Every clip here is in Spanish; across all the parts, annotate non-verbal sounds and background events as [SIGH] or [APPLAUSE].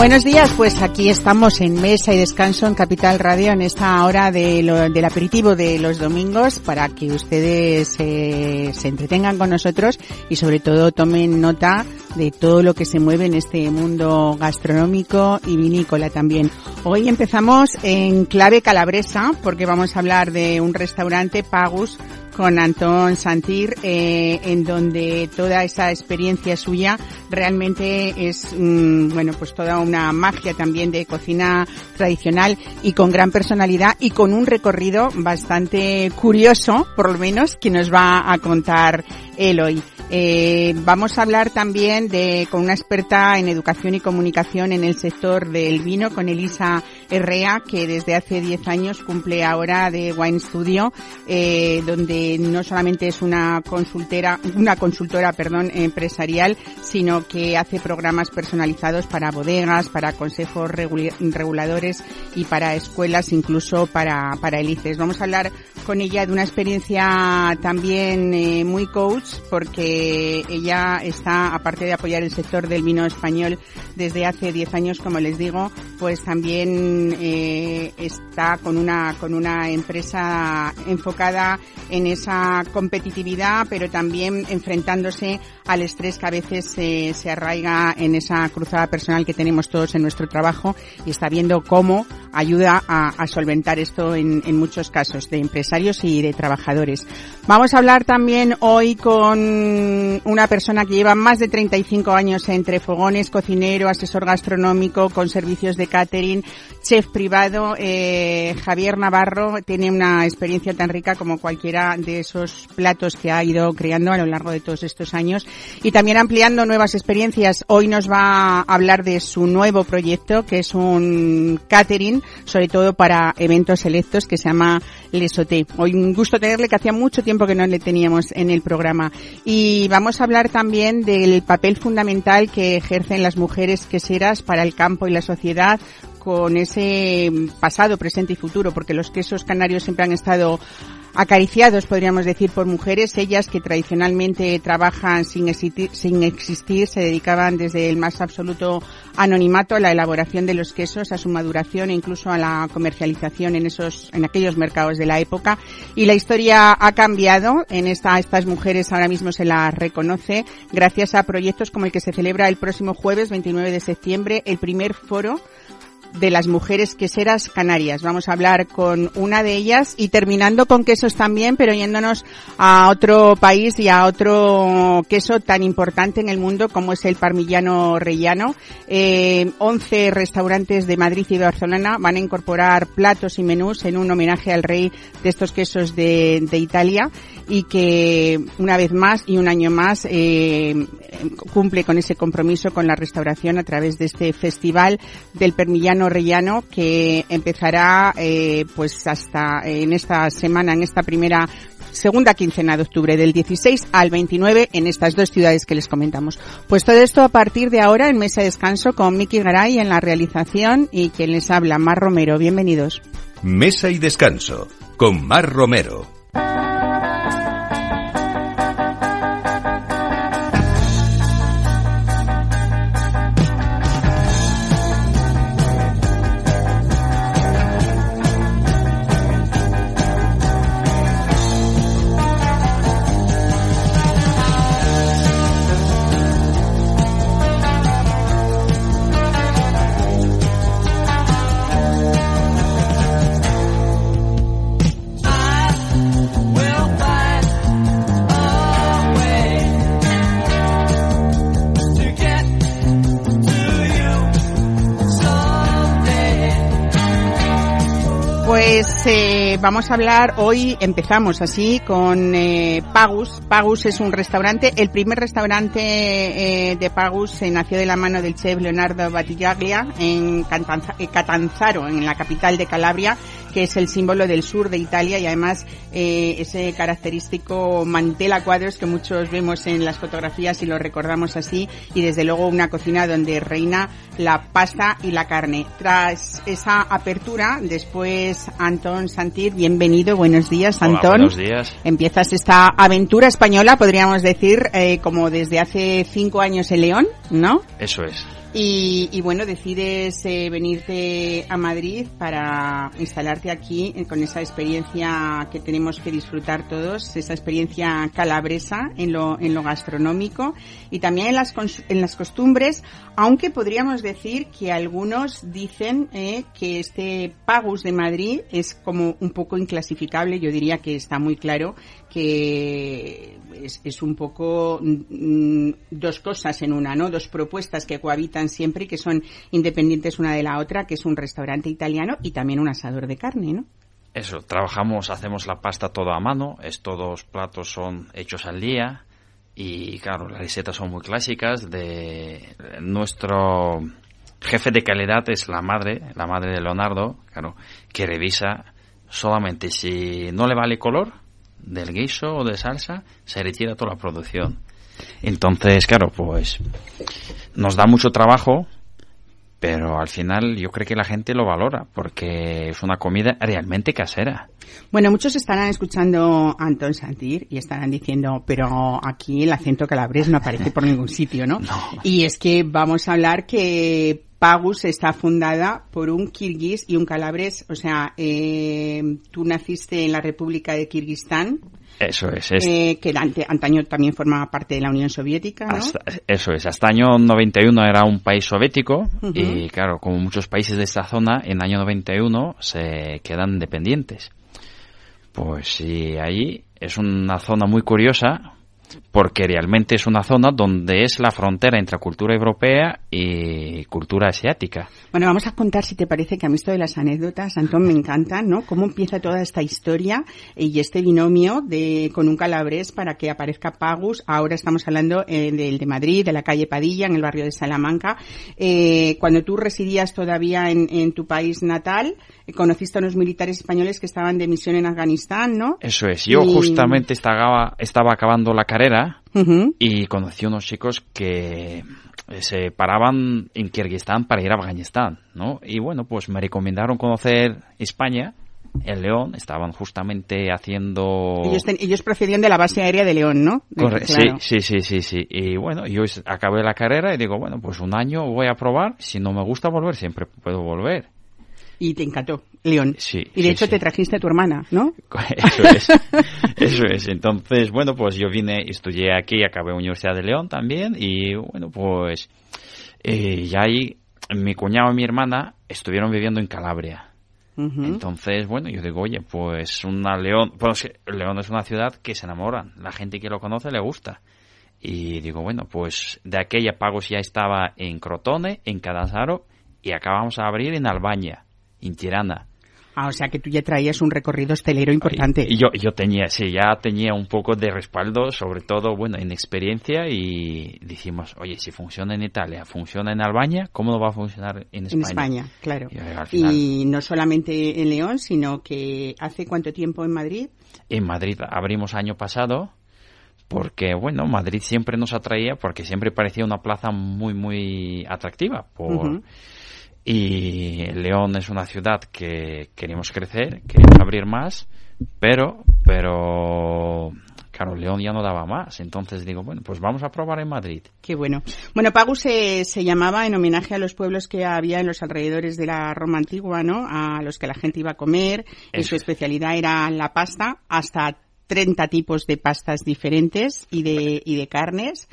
Buenos días, pues aquí estamos en Mesa y Descanso en Capital Radio en esta hora de del aperitivo de los domingos para que ustedes eh, se entretengan con nosotros y sobre todo tomen nota de todo lo que se mueve en este mundo gastronómico y vinícola también. Hoy empezamos en clave calabresa porque vamos a hablar de un restaurante Pagus con Antón Santir, eh, en donde toda esa experiencia suya realmente es, mm, bueno, pues toda una magia también de cocina tradicional y con gran personalidad y con un recorrido bastante curioso, por lo menos, que nos va a contar él hoy. Eh, vamos a hablar también de, con una experta en educación y comunicación en el sector del vino, con Elisa Herrea, que desde hace 10 años cumple ahora de Wine Studio, eh, donde no solamente es una consultera, una consultora, perdón, empresarial, sino que hace programas personalizados para bodegas, para consejos reguladores y para escuelas, incluso para, para elices. Vamos a hablar con ella de una experiencia también eh, muy coach, porque ella está, aparte de apoyar el sector del vino español desde hace 10 años, como les digo, pues también eh, está con una, con una empresa enfocada en esa competitividad, pero también enfrentándose al estrés que a veces se arraiga en esa cruzada personal que tenemos todos en nuestro trabajo y está viendo cómo ayuda a, solventar esto en, en, muchos casos de empresarios y de trabajadores. Vamos a hablar también hoy con una persona que lleva más de 35 años entre fogones, cocinero, asesor gastronómico, con servicios de catering, chef privado. Eh, Javier Navarro tiene una experiencia tan rica como cualquiera de esos platos que ha ido creando a lo largo de todos estos años y también ampliando nuevas experiencias. Hoy nos va a hablar de su nuevo proyecto que es un catering, sobre todo para eventos selectos que se llama Lesoté. Hoy un gusto tenerle que hacía mucho tiempo que no le teníamos en el programa. Y vamos a hablar también del papel fundamental que ejercen las mujeres queseras para el campo y la sociedad con ese pasado, presente y futuro, porque los quesos canarios siempre han estado acariciados, podríamos decir, por mujeres, ellas que tradicionalmente trabajan sin existir, sin existir, se dedicaban desde el más absoluto anonimato a la elaboración de los quesos, a su maduración e incluso a la comercialización en esos, en aquellos mercados de la época. Y la historia ha cambiado. En esta, estas mujeres ahora mismo se las reconoce gracias a proyectos como el que se celebra el próximo jueves 29 de septiembre, el primer foro de las mujeres queseras canarias. Vamos a hablar con una de ellas y terminando con quesos también, pero yéndonos a otro país y a otro queso tan importante en el mundo como es el parmillano rellano. Eh, 11 restaurantes de Madrid y Barcelona van a incorporar platos y menús en un homenaje al rey de estos quesos de, de Italia y que una vez más y un año más eh, cumple con ese compromiso con la restauración a través de este festival del parmillano Rellano que empezará eh, pues hasta en esta semana, en esta primera segunda quincena de octubre, del 16 al 29 en estas dos ciudades que les comentamos. Pues todo esto a partir de ahora en Mesa de Descanso con Miki Garay en la realización y quien les habla, Mar Romero. Bienvenidos. Mesa y Descanso con Mar Romero. Vamos a hablar hoy, empezamos así con eh, Pagus. Pagus es un restaurante, el primer restaurante eh, de Pagus se nació de la mano del chef Leonardo Batigaglia en eh, Catanzaro, en la capital de Calabria, que es el símbolo del sur de Italia y además eh, ese característico mantel a cuadros que muchos vemos en las fotografías y lo recordamos así y desde luego una cocina donde reina la pasta y la carne. Tras esa apertura, después Antón Santir, bienvenido, buenos días Antón. buenos días. Empiezas esta aventura española, podríamos decir, eh, como desde hace cinco años en León, ¿no? Eso es. Y, bueno, decides eh, venirte a Madrid para instalarte aquí eh, con esa experiencia que tenemos que disfrutar todos, esa experiencia calabresa en lo, en lo gastronómico y también en las, en las costumbres, aunque podríamos decir que algunos dicen eh, que este Pagus de Madrid es como un poco inclasificable, yo diría que está muy claro que es, un poco mm, dos cosas en una, ¿no? Dos propuestas que cohabitan siempre y que son independientes una de la otra, que es un restaurante italiano y también un asador de carne, ¿no? Eso, trabajamos, hacemos la pasta todo a mano, estos platos son hechos al día y claro, las recetas son muy clásicas de nuestro jefe de calidad es la madre, la madre de Leonardo, claro, que revisa solamente si no le vale color, del guiso o de salsa, se retira toda la producción. Entonces, claro, pues nos da mucho trabajo, pero al final yo creo que la gente lo valora porque es una comida realmente casera. Bueno, muchos estarán escuchando a Anton Santir y estarán diciendo, pero aquí el acento calabrés no aparece por ningún sitio, ¿no? [LAUGHS] Y es que vamos a hablar que Pagus está fundada por un kirguís y un calabres. O sea, eh, tú naciste en la República de Kirguistán. Eso es. Eh, que antaño también formaba parte de la Unión Soviética, ¿no? eso es. Hasta año 91 era un país soviético y, claro, como muchos países de esta zona, en año 91 se quedan dependientes. Pues sí, ahí es una zona muy curiosa porque realmente es una zona donde es la frontera entre cultura europea y cultura asiática. Bueno, vamos a contar, si te parece, que a mí esto de las anécdotas, Antón, me encanta, ¿no? Cómo empieza toda esta historia y este binomio de con un calabrés para que aparezca Pagus. Ahora estamos hablando eh, del de Madrid, de la calle Padilla, en el barrio de Salamanca. Eh, cuando tú residías todavía en, en tu país natal, eh, conociste a unos militares españoles que estaban de misión en Afganistán, ¿no? Eso es. Yo justamente estaba, estaba acabando la carrera y conocí unos chicos que eh, se paraban en Kirguistán para ir a Afganistán, ¿no? Y bueno, pues me recomendaron conocer España, el León, estaban justamente haciendo... Ellos, procedían de la base aérea de León, ¿no? Sí, sí, sí, sí, sí. Y bueno, yo acabé la carrera y digo, bueno, pues un año voy a probar, si no me gusta volver, siempre puedo volver y te encantó León. Sí. Y de hecho te trajiste a tu hermana, ¿no? [LAUGHS] Eso es. Eso es. Entonces, bueno, pues yo vine, estudié aquí, acabé Universidad de León también y bueno, pues eh, ya ahí mi cuñado y mi hermana estuvieron viviendo en Calabria. Entonces, bueno, yo digo, oye, pues una León, pues León es una ciudad que se enamoran, la gente que lo conoce le gusta. Y digo, bueno, pues de aquella Pagos ya estaba en Crotone, en Cadansaro y acabamos a abrir en Albania en Tirana. Ah, o sea que tú ya traías un recorrido estelero importante. Yo, yo tenía, sí, ya tenía un poco de respaldo, sobre todo, bueno, en experiencia y dijimos, oye, si funciona en Italia, funciona en Albania, ¿cómo no va a funcionar en España? En España, claro. Y, no solamente en León, sino que ¿hace cuánto tiempo en Madrid? En Madrid abrimos año pasado porque, bueno, Madrid siempre nos atraía porque siempre parecía una plaza muy, muy atractiva por... Y León es una ciudad que queremos crecer, queremos abrir más, pero, pero, claro, León ya no daba más. Entonces digo, bueno, pues vamos a probar en Madrid. Qué bueno. Bueno, Pagus se, se llamaba en homenaje a los pueblos que había en los alrededores de la Roma antigua, ¿no? A los que la gente iba a comer. Y su especialidad era la pasta, hasta 30 tipos de pastas diferentes y de, y de carnes.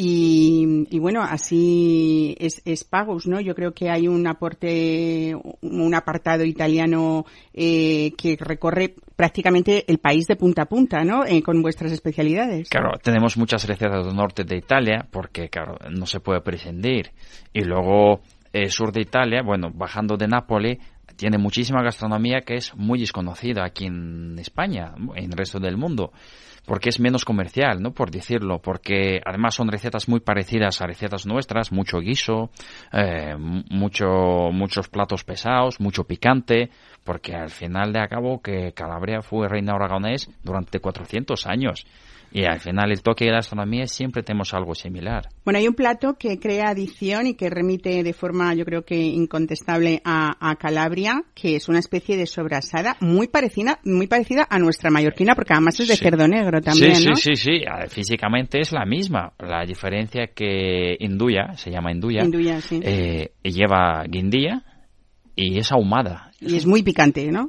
Y, bueno, así es, es, Pagus, ¿no? Yo creo que hay un aporte, un apartado italiano eh, que recorre prácticamente el país de punta a punta, ¿no? Eh, con vuestras especialidades. Claro, tenemos muchas recetas del norte de Italia, porque, claro, no se puede prescindir. Y luego, eh, sur de Italia, bueno, bajando de Nápoles, tiene muchísima gastronomía que es muy desconocida aquí en España, en el resto del mundo porque es menos comercial, ¿no? Por decirlo, porque además son recetas muy parecidas a recetas nuestras, mucho guiso, eh, mucho, muchos platos pesados, mucho picante, porque al final de acabo que Calabria fue reina aragonés durante 400 años. Y al final el toque de la astronomía siempre tenemos algo similar. Bueno, hay un plato que crea adicción y que remite de forma, yo creo que incontestable a, Calabria, que es una especie de sobrasada muy parecida, muy parecida a nuestra mallorquina, porque además es de cerdo negro también, sí, ¿no? Sí, sí, sí. Físicamente es la misma. La diferencia que Induya, se llama Induya, eh, lleva guindilla y es ahumada. Y es muy picante, ¿no?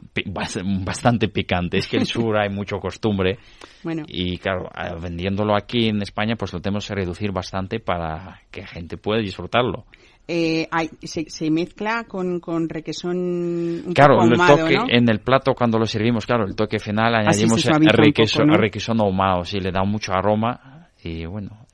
Bastante picante. Es que en el sur hay mucho costumbre. [LAUGHS] Bueno. Y claro, vendiéndolo aquí en España, pues lo tenemos que reducir bastante para que la gente pueda disfrutarlo. Eh, hay, se, mezcla con, con requesón un claro, poco ahumado, el toque en el plato cuando lo servimos, claro, el toque final ah, añadimos requesón, requesón ahumado, sí, le da mucho aroma y bueno,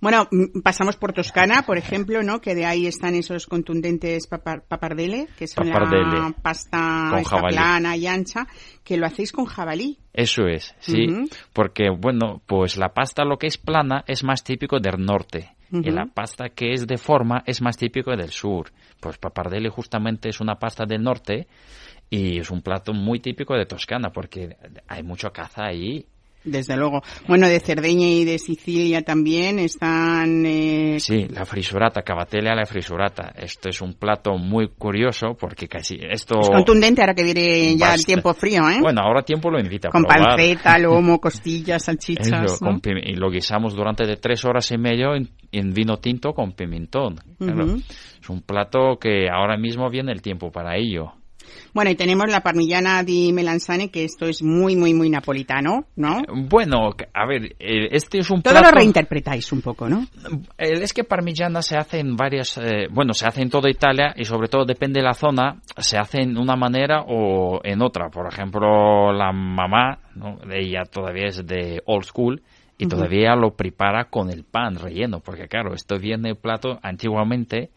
bueno, pasamos por Toscana, por ejemplo, ¿no? Que de ahí están esos contundentes papardele, que son la pasta plana y ancha, que lo hacéis con jabalí. Eso es, sí, porque bueno, pues la pasta lo que es plana es más típico del norte. Y la pasta que es de forma es más típico del sur. Pues papardele justamente es una pasta del norte y es un plato muy típico de Toscana porque hay mucho caza ahí desde luego. Bueno, de Cerdeña y de Sicilia también están... Eh... Sí, la frisurata, cavatele a la frisurata. Esto es un plato muy curioso porque casi esto... Es contundente ahora que viene ya el tiempo frío, ¿eh? Bueno, ahora tiempo lo invita a Con panceta, [LAUGHS] lomo, costillas, salchichas, y lo guisamos durante de tres horas y medio en, vino tinto con pimentón. Es un plato que ahora mismo viene el tiempo para ello. Bueno, y tenemos la parmigiana di melanzane, que esto es muy, muy, muy napolitano, ¿no? Bueno, a ver, eh, este es un Todo lo reinterpretáis un poco, ¿no? Eh, es que parmigiana se hace en varias, eh, bueno, se hace en toda Italia y sobre todo depende de la zona, se hace en una manera o en otra. Por ejemplo, la mamá, ¿no? ella todavía es de old school, y todavía lo prepara con el pan relleno, porque claro, esto viene el plato antiguamente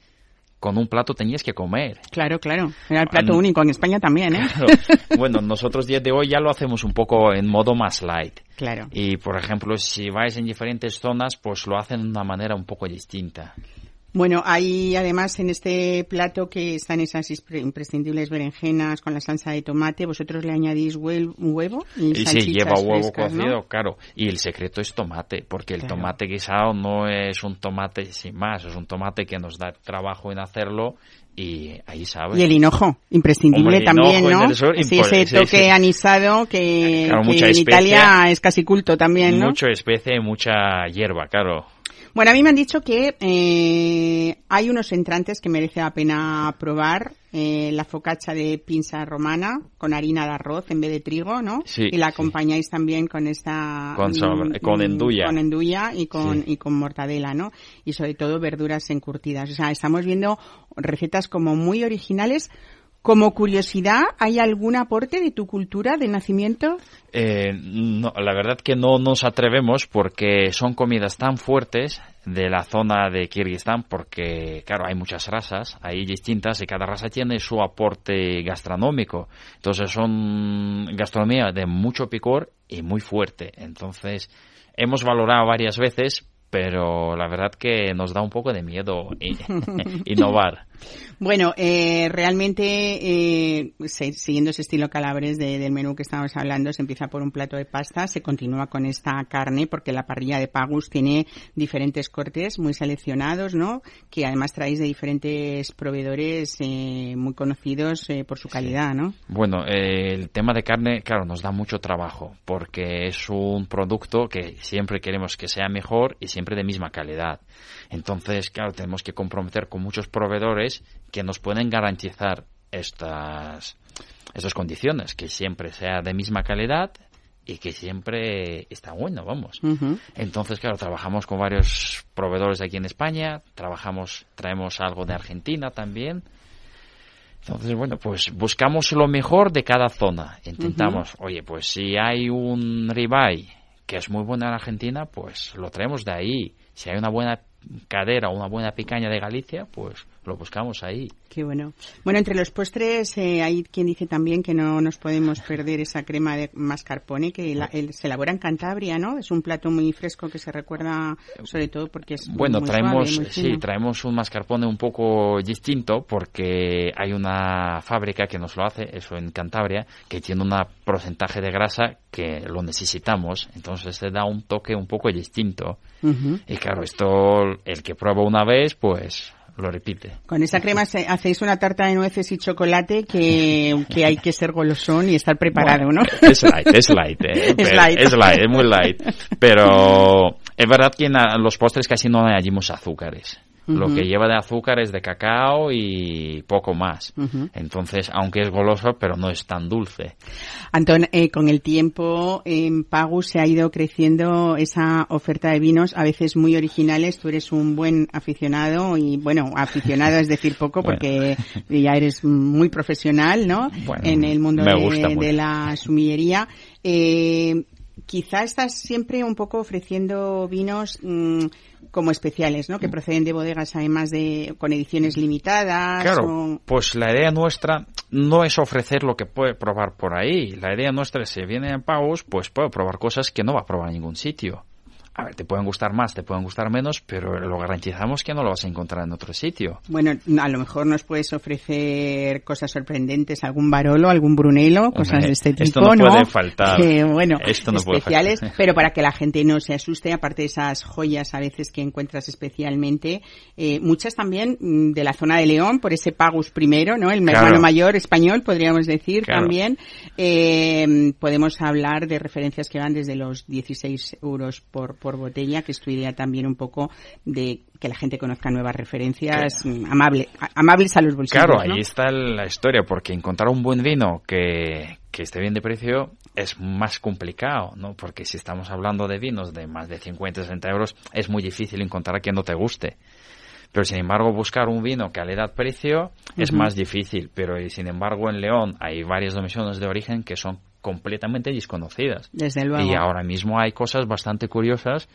con un plato tenías que comer. Claro, claro. Era el plato único en España también, ¿eh? [LAUGHS] Bueno, nosotros día de hoy ya lo hacemos un poco en modo más light. Claro. Y, por ejemplo, si vais en diferentes zonas, pues lo hacen de una manera un poco distinta. Bueno, hay además en este plato que están esas imprescindibles berenjenas con la salsa de tomate. Vosotros le añadís huevo y, y sí, lleva huevo cocido, claro. Y el secreto es tomate, porque el tomate guisado no es un tomate sin más, es un tomate que nos da trabajo en hacerlo y ahí sabes. Y el hinojo, imprescindible también, ¿no? sí, ese toque anisado que, en Italia es casi culto también, ¿no? Mucho especie, mucha hierba, claro. Bueno, a mí me han dicho que eh, hay unos entrantes que merece la pena probar. Eh, la focacha de pinza romana con harina de arroz en vez de trigo, ¿no? Sí, y la acompañáis también con esta... Con, mm, con enduya. Con enduya y con, y con mortadela, ¿no? Y sobre todo verduras encurtidas. O sea, estamos viendo recetas como muy originales como curiosidad, ¿hay algún aporte de tu cultura de nacimiento? Eh, no, la verdad que no nos atrevemos porque son comidas tan fuertes de la zona de Kirguistán porque, claro, hay muchas razas, hay distintas y cada raza tiene su aporte gastronómico. Entonces son gastronomía de mucho picor y muy fuerte. Entonces hemos valorado varias veces, pero la verdad que nos da un poco de miedo [LAUGHS] innovar. Bueno, eh, realmente, eh, siguiendo ese estilo calabres del menú que estábamos hablando, se empieza por un plato de pasta, se continúa con esta carne, porque la parrilla de Pagus tiene diferentes cortes muy seleccionados, ¿no? Que además traéis de diferentes proveedores eh, muy conocidos por su calidad, ¿no? Bueno, el tema de carne, claro, nos da mucho trabajo, porque es un producto que siempre queremos que sea mejor y siempre de misma calidad. Entonces, claro, tenemos que comprometer con muchos proveedores que nos pueden garantizar estas, estas condiciones, que siempre sea de misma calidad y que siempre está bueno, vamos. Entonces, claro, trabajamos con varios proveedores aquí en España, trabajamos, traemos algo de Argentina también. Entonces, bueno, pues buscamos lo mejor de cada zona. Intentamos, oye, pues si hay un ribeye que es muy bueno en Argentina, pues lo traemos de ahí. Si hay una buena cadera o una buena picaña de Galicia, pues lo buscamos ahí. Qué bueno. Bueno, entre los postres eh, hay quien dice también que no nos podemos [LAUGHS] perder esa crema de mascarpone que se elabora en Cantabria, ¿no? Es un plato muy fresco que se recuerda sobre todo porque es bueno muy traemos suave, muy sí traemos un mascarpone un poco distinto porque hay una fábrica que nos lo hace eso en Cantabria que tiene un porcentaje de grasa que lo necesitamos entonces se da un toque un poco distinto y claro esto el que prueba una vez pues lo repite Con esa crema se- hacéis una tarta de nueces y chocolate que, que hay que ser golosón y estar preparado, Bueno, ¿no? Es light, es light, eh, [LAUGHS] Es light. es light, es muy light. Pero es verdad que en los postres casi no añadimos azúcares. Lo que lleva de azúcar es de cacao y poco más. Entonces, aunque es goloso, pero no es tan dulce. Antón, eh, con el tiempo en Pagus se ha ido creciendo esa oferta de vinos, a veces muy originales. Tú eres un buen aficionado y, bueno, aficionado es decir poco [LAUGHS] Bueno. porque ya eres muy profesional, ¿no? Bueno, en el mundo de, de la sumillería. Eh, quizá estás siempre un poco ofreciendo vinos mm, como especiales, ¿no? Que proceden de bodegas además de con ediciones limitadas. Claro, o- pues la idea nuestra no es ofrecer lo que puede probar por ahí. La idea nuestra es si viene a Paus, pues puede probar cosas que no va a probar en ningún sitio. A ver, te pueden gustar más, te pueden gustar menos, pero lo garantizamos que no lo vas a encontrar en otro sitio. Bueno, a lo mejor nos puedes ofrecer cosas sorprendentes, algún Barolo, algún Brunello, cosas de este tipo, esto no puede faltar. Que, bueno, Esto no puede especiales, faltar. [LAUGHS] pero para que la gente no se asuste, aparte de esas joyas a veces que encuentras especialmente, eh, muchas también mm, de la zona de León, por ese Pagus primero, ¿no? El Claro. hermano mayor español, podríamos decir Claro. también. Eh, podemos hablar de referencias que van desde los 16 euros por, por botella, que es tu idea también un poco de que la gente conozca nuevas referencias mm, amable, a- amables a los bolsillos. Claro, ¿no? ahí está la historia, porque encontrar un buen vino que, que esté bien de precio es más complicado, ¿no? Porque si estamos hablando de vinos de más de 50, 60 euros, es muy difícil encontrar que no te guste. Pero sin embargo, buscar un vino calidad-precio es Ujú. más difícil. Pero sin embargo, en León hay varias domiciones de origen que son completamente desconocidas. Desde luego. Y ahora mismo hay cosas bastante curiosas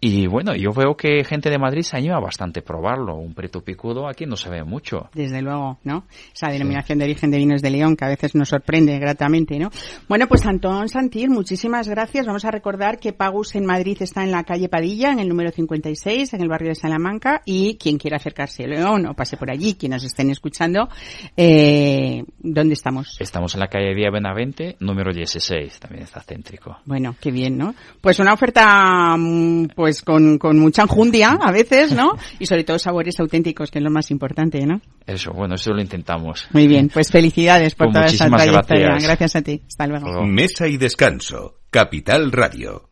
y bueno, yo veo que gente de Madrid se anima bastante a probarlo. Un preto picudo aquí no se ve mucho. Desde luego, ¿no? Esa denominación de origen de vinos de León que a veces nos sorprende gratamente, ¿no? Bueno, pues Antón Santir, muchísimas gracias. Vamos a recordar que Pagus en Madrid está en la calle Padilla, en el número 56, en el barrio de Salamanca, y quien quiera acercarse a León o pase por allí, quienes nos estén escuchando, eh, ¿dónde estamos? Estamos en la calle Vía Benavente, número 16, también está céntrico. Bueno, qué bien, ¿no? Pues una oferta, mm, pues con, con mucha enjundia a veces, ¿no? [LAUGHS] Y sobre todo sabores auténticos, que es lo más importante, ¿no? Eso, bueno, eso lo intentamos. Muy bien, pues felicidades por Pues toda esa trayectoria. gracias. Gracias a ti. Hasta. Luego. Mesa y descanso. Capital Radio.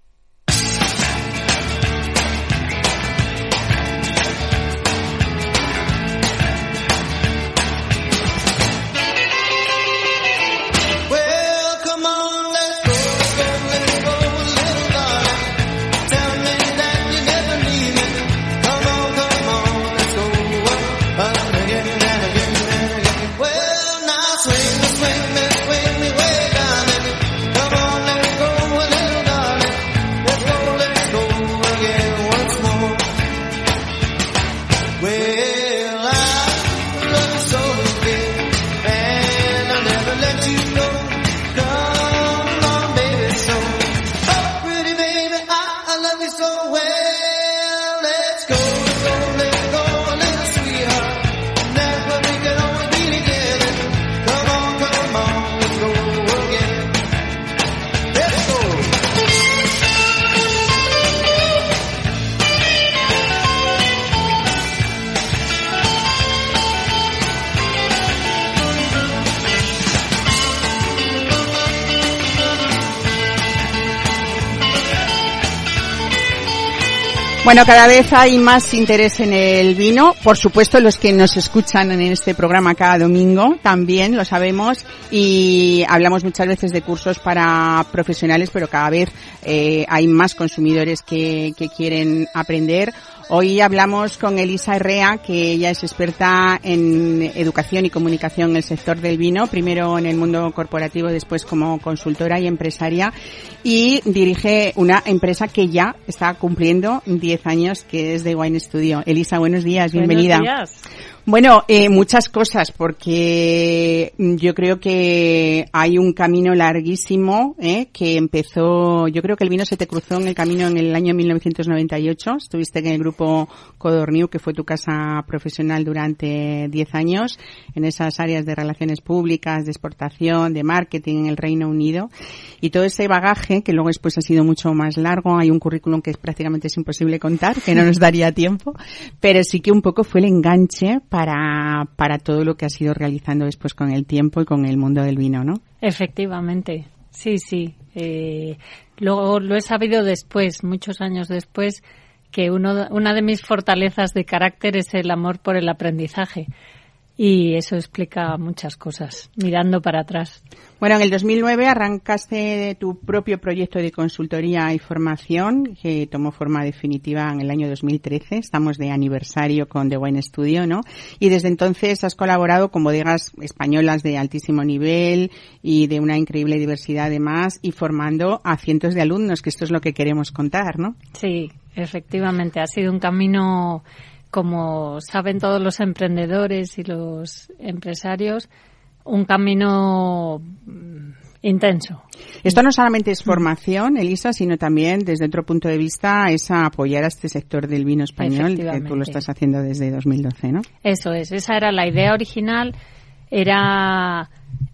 Bueno, cada vez hay más interés en el vino. Por supuesto, los que nos escuchan en este programa cada domingo también lo sabemos y hablamos muchas veces de cursos para profesionales, pero cada vez eh, hay más consumidores que, que quieren aprender. Hoy hablamos con Elisa Herrea, que ella es experta en educación y comunicación en el sector del vino, primero en el mundo corporativo, después como consultora y empresaria, y dirige una empresa que ya está cumpliendo 10 años, que es de Wine Studio. Elisa, buenos días, bienvenida. Buenos días. Bueno, eh, muchas cosas, porque yo creo que hay un camino larguísimo eh, que empezó, yo creo que el vino se te cruzó en el camino en el año 1998, estuviste en el grupo Codorniu, que fue tu casa profesional durante 10 años, en esas áreas de relaciones públicas, de exportación, de marketing en el Reino Unido, y todo ese bagaje, que luego después ha sido mucho más largo, hay un currículum que es prácticamente es imposible contar, que no nos daría tiempo, pero sí que un poco fue el enganche para todo lo que has ido realizando después con el tiempo y con el mundo del vino, ¿no? Efectivamente, sí, sí. Eh, lo he sabido después, muchos años después, que uno, una de mis fortalezas de carácter es el amor por el aprendizaje. Y eso explica muchas cosas, mirando para atrás. Bueno, en el 2009 arrancaste tu propio proyecto de consultoría y formación que tomó forma definitiva en el año 2013. Estamos de aniversario con The Wine Studio, ¿no? Y desde entonces has colaborado con bodegas españolas de altísimo nivel y de una increíble diversidad además y formando a cientos de alumnos, que esto es lo que queremos contar, ¿no? Sí, efectivamente. Ha sido un camino como saben todos los emprendedores y los empresarios, un camino mm, intenso. Esto no solamente es formación, Elisa, sino también desde otro punto de vista es apoyar a este sector del vino español, que tú lo estás haciendo desde 2012, ¿no? Eso es, esa era la idea original, era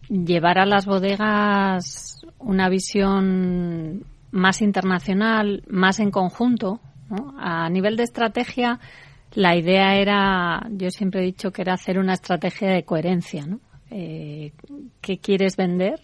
llevar a las bodegas una visión más internacional, más en conjunto. ¿no? A nivel de estrategia, la idea era, yo siempre he dicho que era hacer una estrategia de coherencia, ¿no? Eh, ¿Qué quieres vender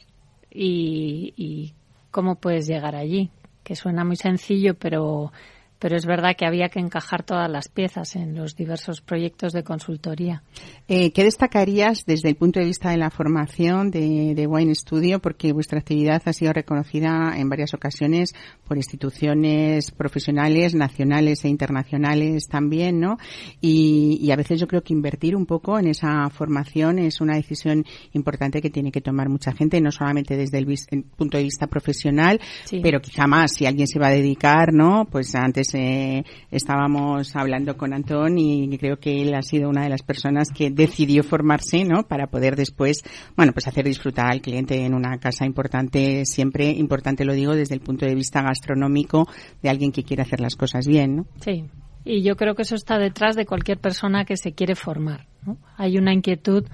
y, y cómo puedes llegar allí? Que suena muy sencillo, pero pero es verdad que había que encajar todas las piezas en los diversos proyectos de consultoría. Eh, ¿Qué destacarías desde el punto de vista de la formación de, de, Wine Studio? Porque vuestra actividad ha sido reconocida en varias ocasiones por instituciones profesionales, nacionales e internacionales también, ¿no? Y, y a veces yo creo que invertir un poco en esa formación es una decisión importante que tiene que tomar mucha gente, no solamente desde el, el punto de vista profesional, sí. pero quizá más si alguien se va a dedicar, ¿no? Pues antes eh, estábamos hablando con Antón y creo que él ha sido una de las personas que decidió formarse, ¿no? Para poder después, bueno, pues hacer disfrutar al cliente en una casa importante, siempre importante lo digo desde el punto de vista gastronómico de alguien que quiere hacer las cosas bien, ¿no? Sí. Y yo creo que eso está detrás de cualquier persona que se quiere formar. ¿no? Hay una inquietud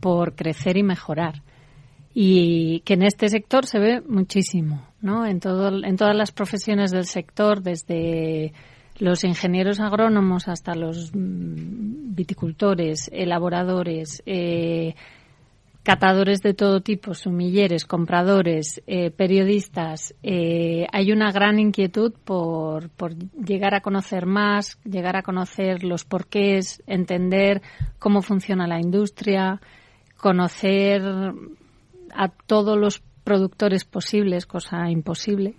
por crecer y mejorar y que en este sector se ve muchísimo, ¿no? En todo, en todas las profesiones del sector, desde los ingenieros agrónomos hasta los viticultores, elaboradores, eh, catadores de todo tipo, sumilleres, compradores, eh, periodistas, eh, hay una gran inquietud por, por llegar a conocer más, llegar a conocer los porqués, entender cómo funciona la industria, conocer a todos los productores posibles, cosa imposible,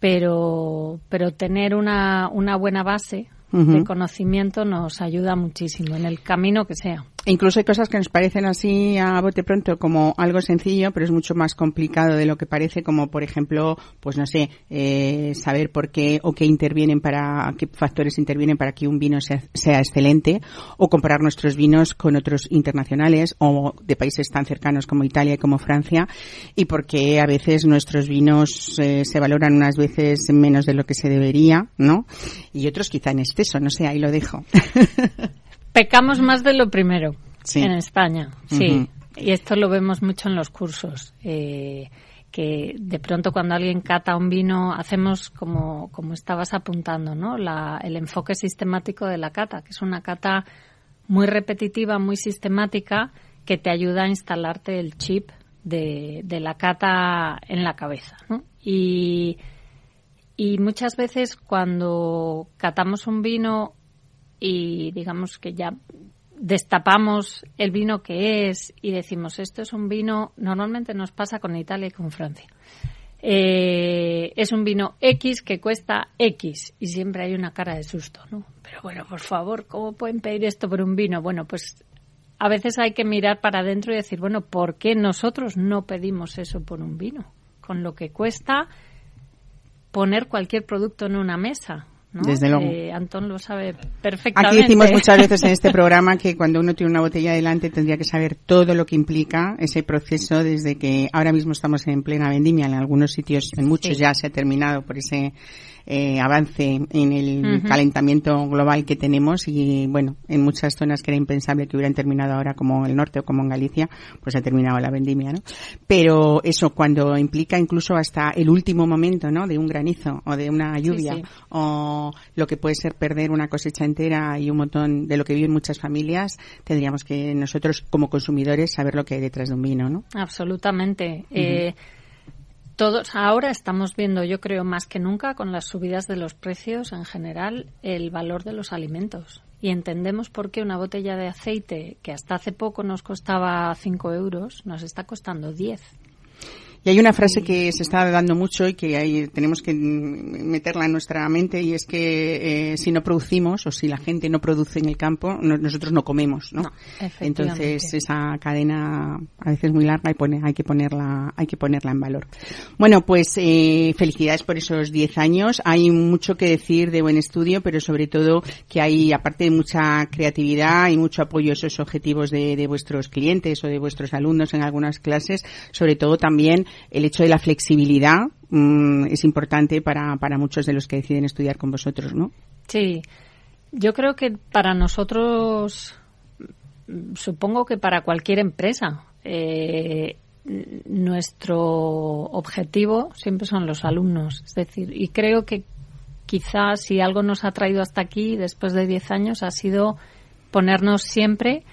pero, pero tener una, una buena base uh -huh. de conocimiento nos ayuda muchísimo en el camino que sea. Incluso hay cosas que nos parecen así a bote pronto como algo sencillo, pero es mucho más complicado de lo que parece, como por ejemplo, pues no sé, eh, saber por qué o qué intervienen para, qué factores intervienen para que un vino sea, sea, excelente, o comparar nuestros vinos con otros internacionales o de países tan cercanos como Italia y como Francia, y porque a veces nuestros vinos eh, se valoran unas veces menos de lo que se debería, ¿no? Y otros quizá en exceso, no sé, ahí lo dejo. [LAUGHS] Pecamos más de lo primero sí. en España, sí. Uh -huh. Y esto lo vemos mucho en los cursos. Eh, que de pronto cuando alguien cata un vino hacemos como, como estabas apuntando, ¿no? La, el enfoque sistemático de la cata, que es una cata muy repetitiva, muy sistemática, que te ayuda a instalarte el chip de, de la cata en la cabeza, ¿no? Y, y muchas veces cuando catamos un vino y digamos que ya destapamos el vino que es y decimos esto es un vino, normalmente nos pasa con Italia y con Francia. Eh, es un vino X que cuesta X y siempre hay una cara de susto, ¿no? Pero bueno, por favor, ¿cómo pueden pedir esto por un vino? Bueno, pues a veces hay que mirar para adentro y decir, bueno, ¿por qué nosotros no pedimos eso por un vino? Con lo que cuesta poner cualquier producto en una mesa, Desde luego. Eh, Antón lo sabe perfectamente. Aquí decimos muchas veces en este [LAUGHS] programa que cuando uno tiene una botella delante tendría que saber todo lo que implica ese proceso desde que ahora mismo estamos en plena vendimia. En algunos sitios, en muchos ya se ha terminado por ese eh, avance en el calentamiento global que tenemos y bueno, en muchas zonas que era impensable que hubieran terminado ahora como el norte o como en Galicia, pues ha terminado la vendimia, ¿no? Pero eso cuando implica incluso hasta el último momento, ¿no? De un granizo o de una lluvia o lo que puede ser perder una cosecha entera y un montón de lo que viven muchas familias, tendríamos que nosotros como consumidores saber lo que hay detrás de un vino, ¿no? Absolutamente. eh, todos ahora estamos viendo, yo creo, más que nunca con las subidas de los precios en general, el valor de los alimentos. Y entendemos por qué una botella de aceite que hasta hace poco nos costaba 5 euros, nos está costando 10. Y hay una frase que se está dando mucho y que ahí tenemos que meterla en nuestra mente y es que eh, si no producimos o si la gente no produce en el campo, no, nosotros no comemos, ¿no? No, Entonces esa cadena a veces muy larga y pone, hay que ponerla, hay que ponerla en valor. Bueno, pues eh, felicidades por esos 10 años. Hay mucho que decir de buen estudio, pero sobre todo que hay, aparte de mucha creatividad y mucho apoyo a esos objetivos de, de vuestros clientes o de vuestros alumnos en algunas clases, sobre todo también el hecho de la flexibilidad mm, es importante para, para muchos de los que deciden estudiar con vosotros, ¿no? Sí, yo creo que para nosotros, supongo que para cualquier empresa, eh, nuestro objetivo siempre son los alumnos. Es decir, y creo que quizás si algo nos ha traído hasta aquí después de 10 años ha sido ponernos siempre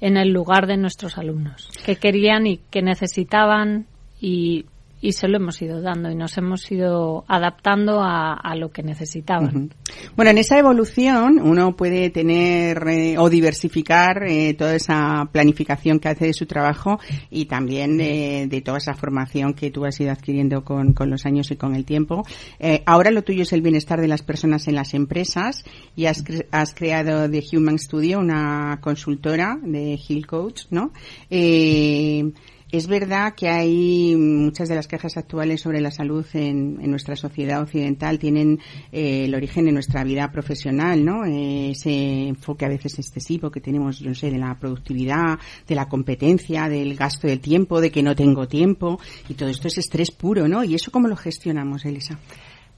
en el lugar de nuestros alumnos, que querían y que necesitaban y, y se lo hemos ido dando y nos hemos ido adaptando a, a lo que necesitaban. Bueno, en esa evolución uno puede tener eh, o diversificar eh, toda esa planificación que hace de su trabajo y también de toda esa formación que tú has ido adquiriendo con, con los años y con el tiempo. Eh, ahora lo tuyo es el bienestar de las personas en las empresas y has, cre- has creado The Human Studio, una consultora de Hill Coach, ¿no? Eh, es verdad que hay muchas de las quejas actuales sobre la salud en, en nuestra sociedad occidental tienen eh, el origen en nuestra vida profesional, ¿no? Eh, ese enfoque a veces excesivo que tenemos, yo no sé, de la productividad, de la competencia, del gasto del tiempo, de que no tengo tiempo y todo esto es estrés puro, ¿no? ¿Y eso cómo lo gestionamos, Elisa?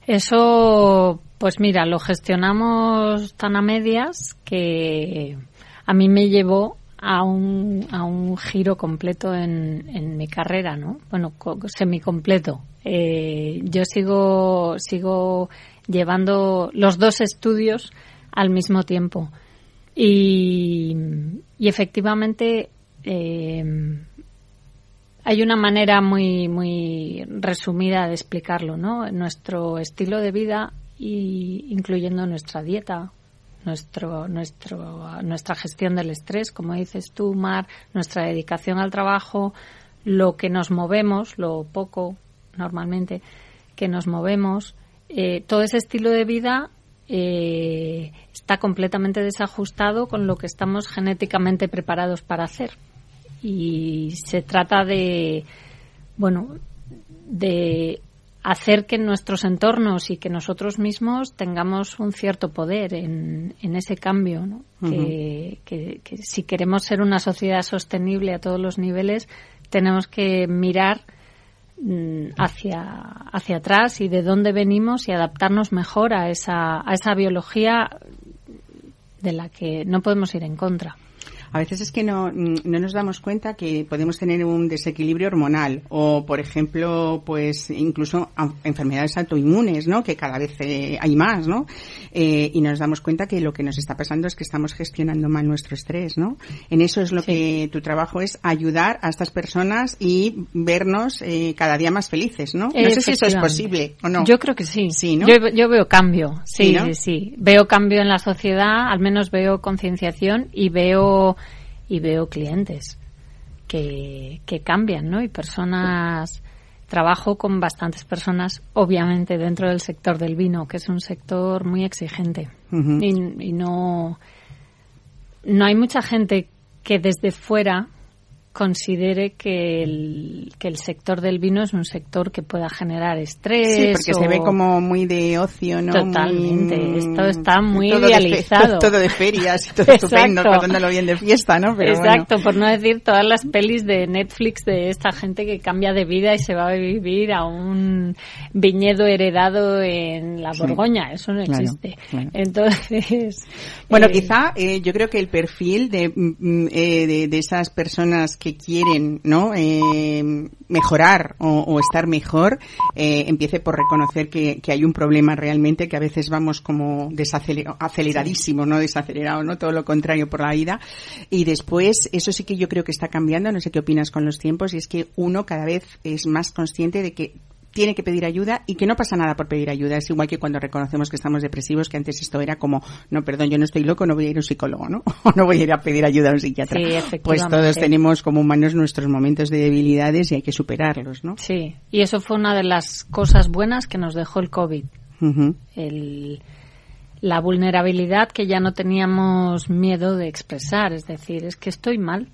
Eso, pues mira, lo gestionamos tan a medias que a mí me llevó a un, a un giro completo en, en mi carrera, ¿no? Bueno, co- semicompleto. Eh, yo sigo, sigo llevando los dos estudios al mismo tiempo. Y, y efectivamente, eh, hay una manera muy, muy resumida de explicarlo, ¿no? Nuestro estilo de vida, y incluyendo nuestra dieta, nuestro, nuestro, nuestra gestión del estrés, como dices tú, Mar, nuestra dedicación al trabajo, lo que nos movemos, lo poco normalmente que nos movemos, eh, todo ese estilo de vida eh, está completamente desajustado con lo que estamos genéticamente preparados para hacer. Y se trata de, bueno, de hacer que nuestros entornos y que nosotros mismos tengamos un cierto poder en, en ese cambio, ¿no? que, que- que si queremos ser una sociedad sostenible a todos los niveles, tenemos que mirar mm, hacia, hacia atrás y de dónde venimos y adaptarnos mejor a esa, a esa biología de la que no podemos ir en contra. A veces es que no, no nos damos cuenta que podemos tener un desequilibrio hormonal o, por ejemplo, pues incluso enfermedades autoinmunes, ¿no? Que cada vez eh, hay más, ¿no? Eh, y nos damos cuenta que lo que nos está pasando es que estamos gestionando mal nuestro estrés, ¿no? En eso es lo que tu trabajo es ayudar a estas personas y vernos eh, cada día más felices, ¿no? No sé si eso es posible o no. Yo creo que sí. Sí, ¿no? yo, yo veo cambio, sí, Sí, ¿no? sí, sí. Veo cambio en la sociedad, al menos veo concienciación y veo y veo clientes que, que cambian, ¿no? Y personas trabajo con bastantes personas, obviamente dentro del sector del vino, que es un sector muy exigente Ujú. y, y no no hay mucha gente que desde fuera considere que el, que el sector del vino es un sector que pueda generar estrés. Sí, porque se ve como muy de ocio, ¿no? Totalmente. Esto está muy idealizado. [LAUGHS] todo, de ferias y todo [LAUGHS] estupendo, pasándolo bien de fiesta, ¿no? Exacto, por no decir todas las pelis de Netflix de esta gente que cambia de vida y se va a vivir a un viñedo heredado en la Borgoña. Eso no existe. Entonces. Bueno, eh, quizá eh, yo creo que el perfil de, mm, mm, eh, de, de esas personas que quieren no eh, mejorar o, estar mejor eh, empiece por reconocer que, hay un problema realmente que a veces vamos como desaceleradísimo no desacelerado no todo lo contrario por la vida. Y después eso sí que yo creo que está cambiando no sé qué opinas con los tiempos y es que uno cada vez es más consciente de que tiene que pedir ayuda y que no pasa nada por pedir ayuda. Es igual que cuando reconocemos que estamos depresivos, que antes esto era como, no, perdón, yo no estoy loco, no voy a ir a un psicólogo, ¿no? [LAUGHS] O no voy a ir a pedir ayuda a un psiquiatra. pues todos tenemos como humanos nuestros momentos de debilidades y hay que superarlos, ¿no? Sí, y eso fue una de las cosas buenas que nos dejó el COVID. el, la vulnerabilidad que ya no teníamos miedo de expresar, es decir, es que estoy mal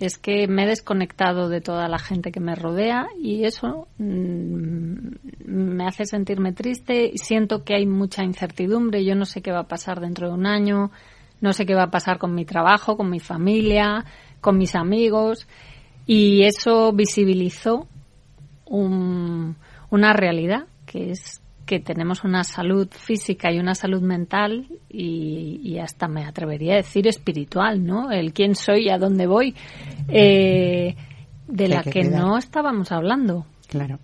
es que me he desconectado de toda la gente que me rodea y eso mm, me hace sentirme triste siento que hay mucha incertidumbre. Yo no sé qué va a pasar dentro de un año, no sé qué va a pasar con mi trabajo, con mi familia, con mis amigos y eso visibilizó una realidad que es que tenemos una salud física y una salud mental y, hasta me atrevería a decir espiritual, ¿no? El quién soy y a dónde voy, eh, de la que, no estábamos hablando. Claro.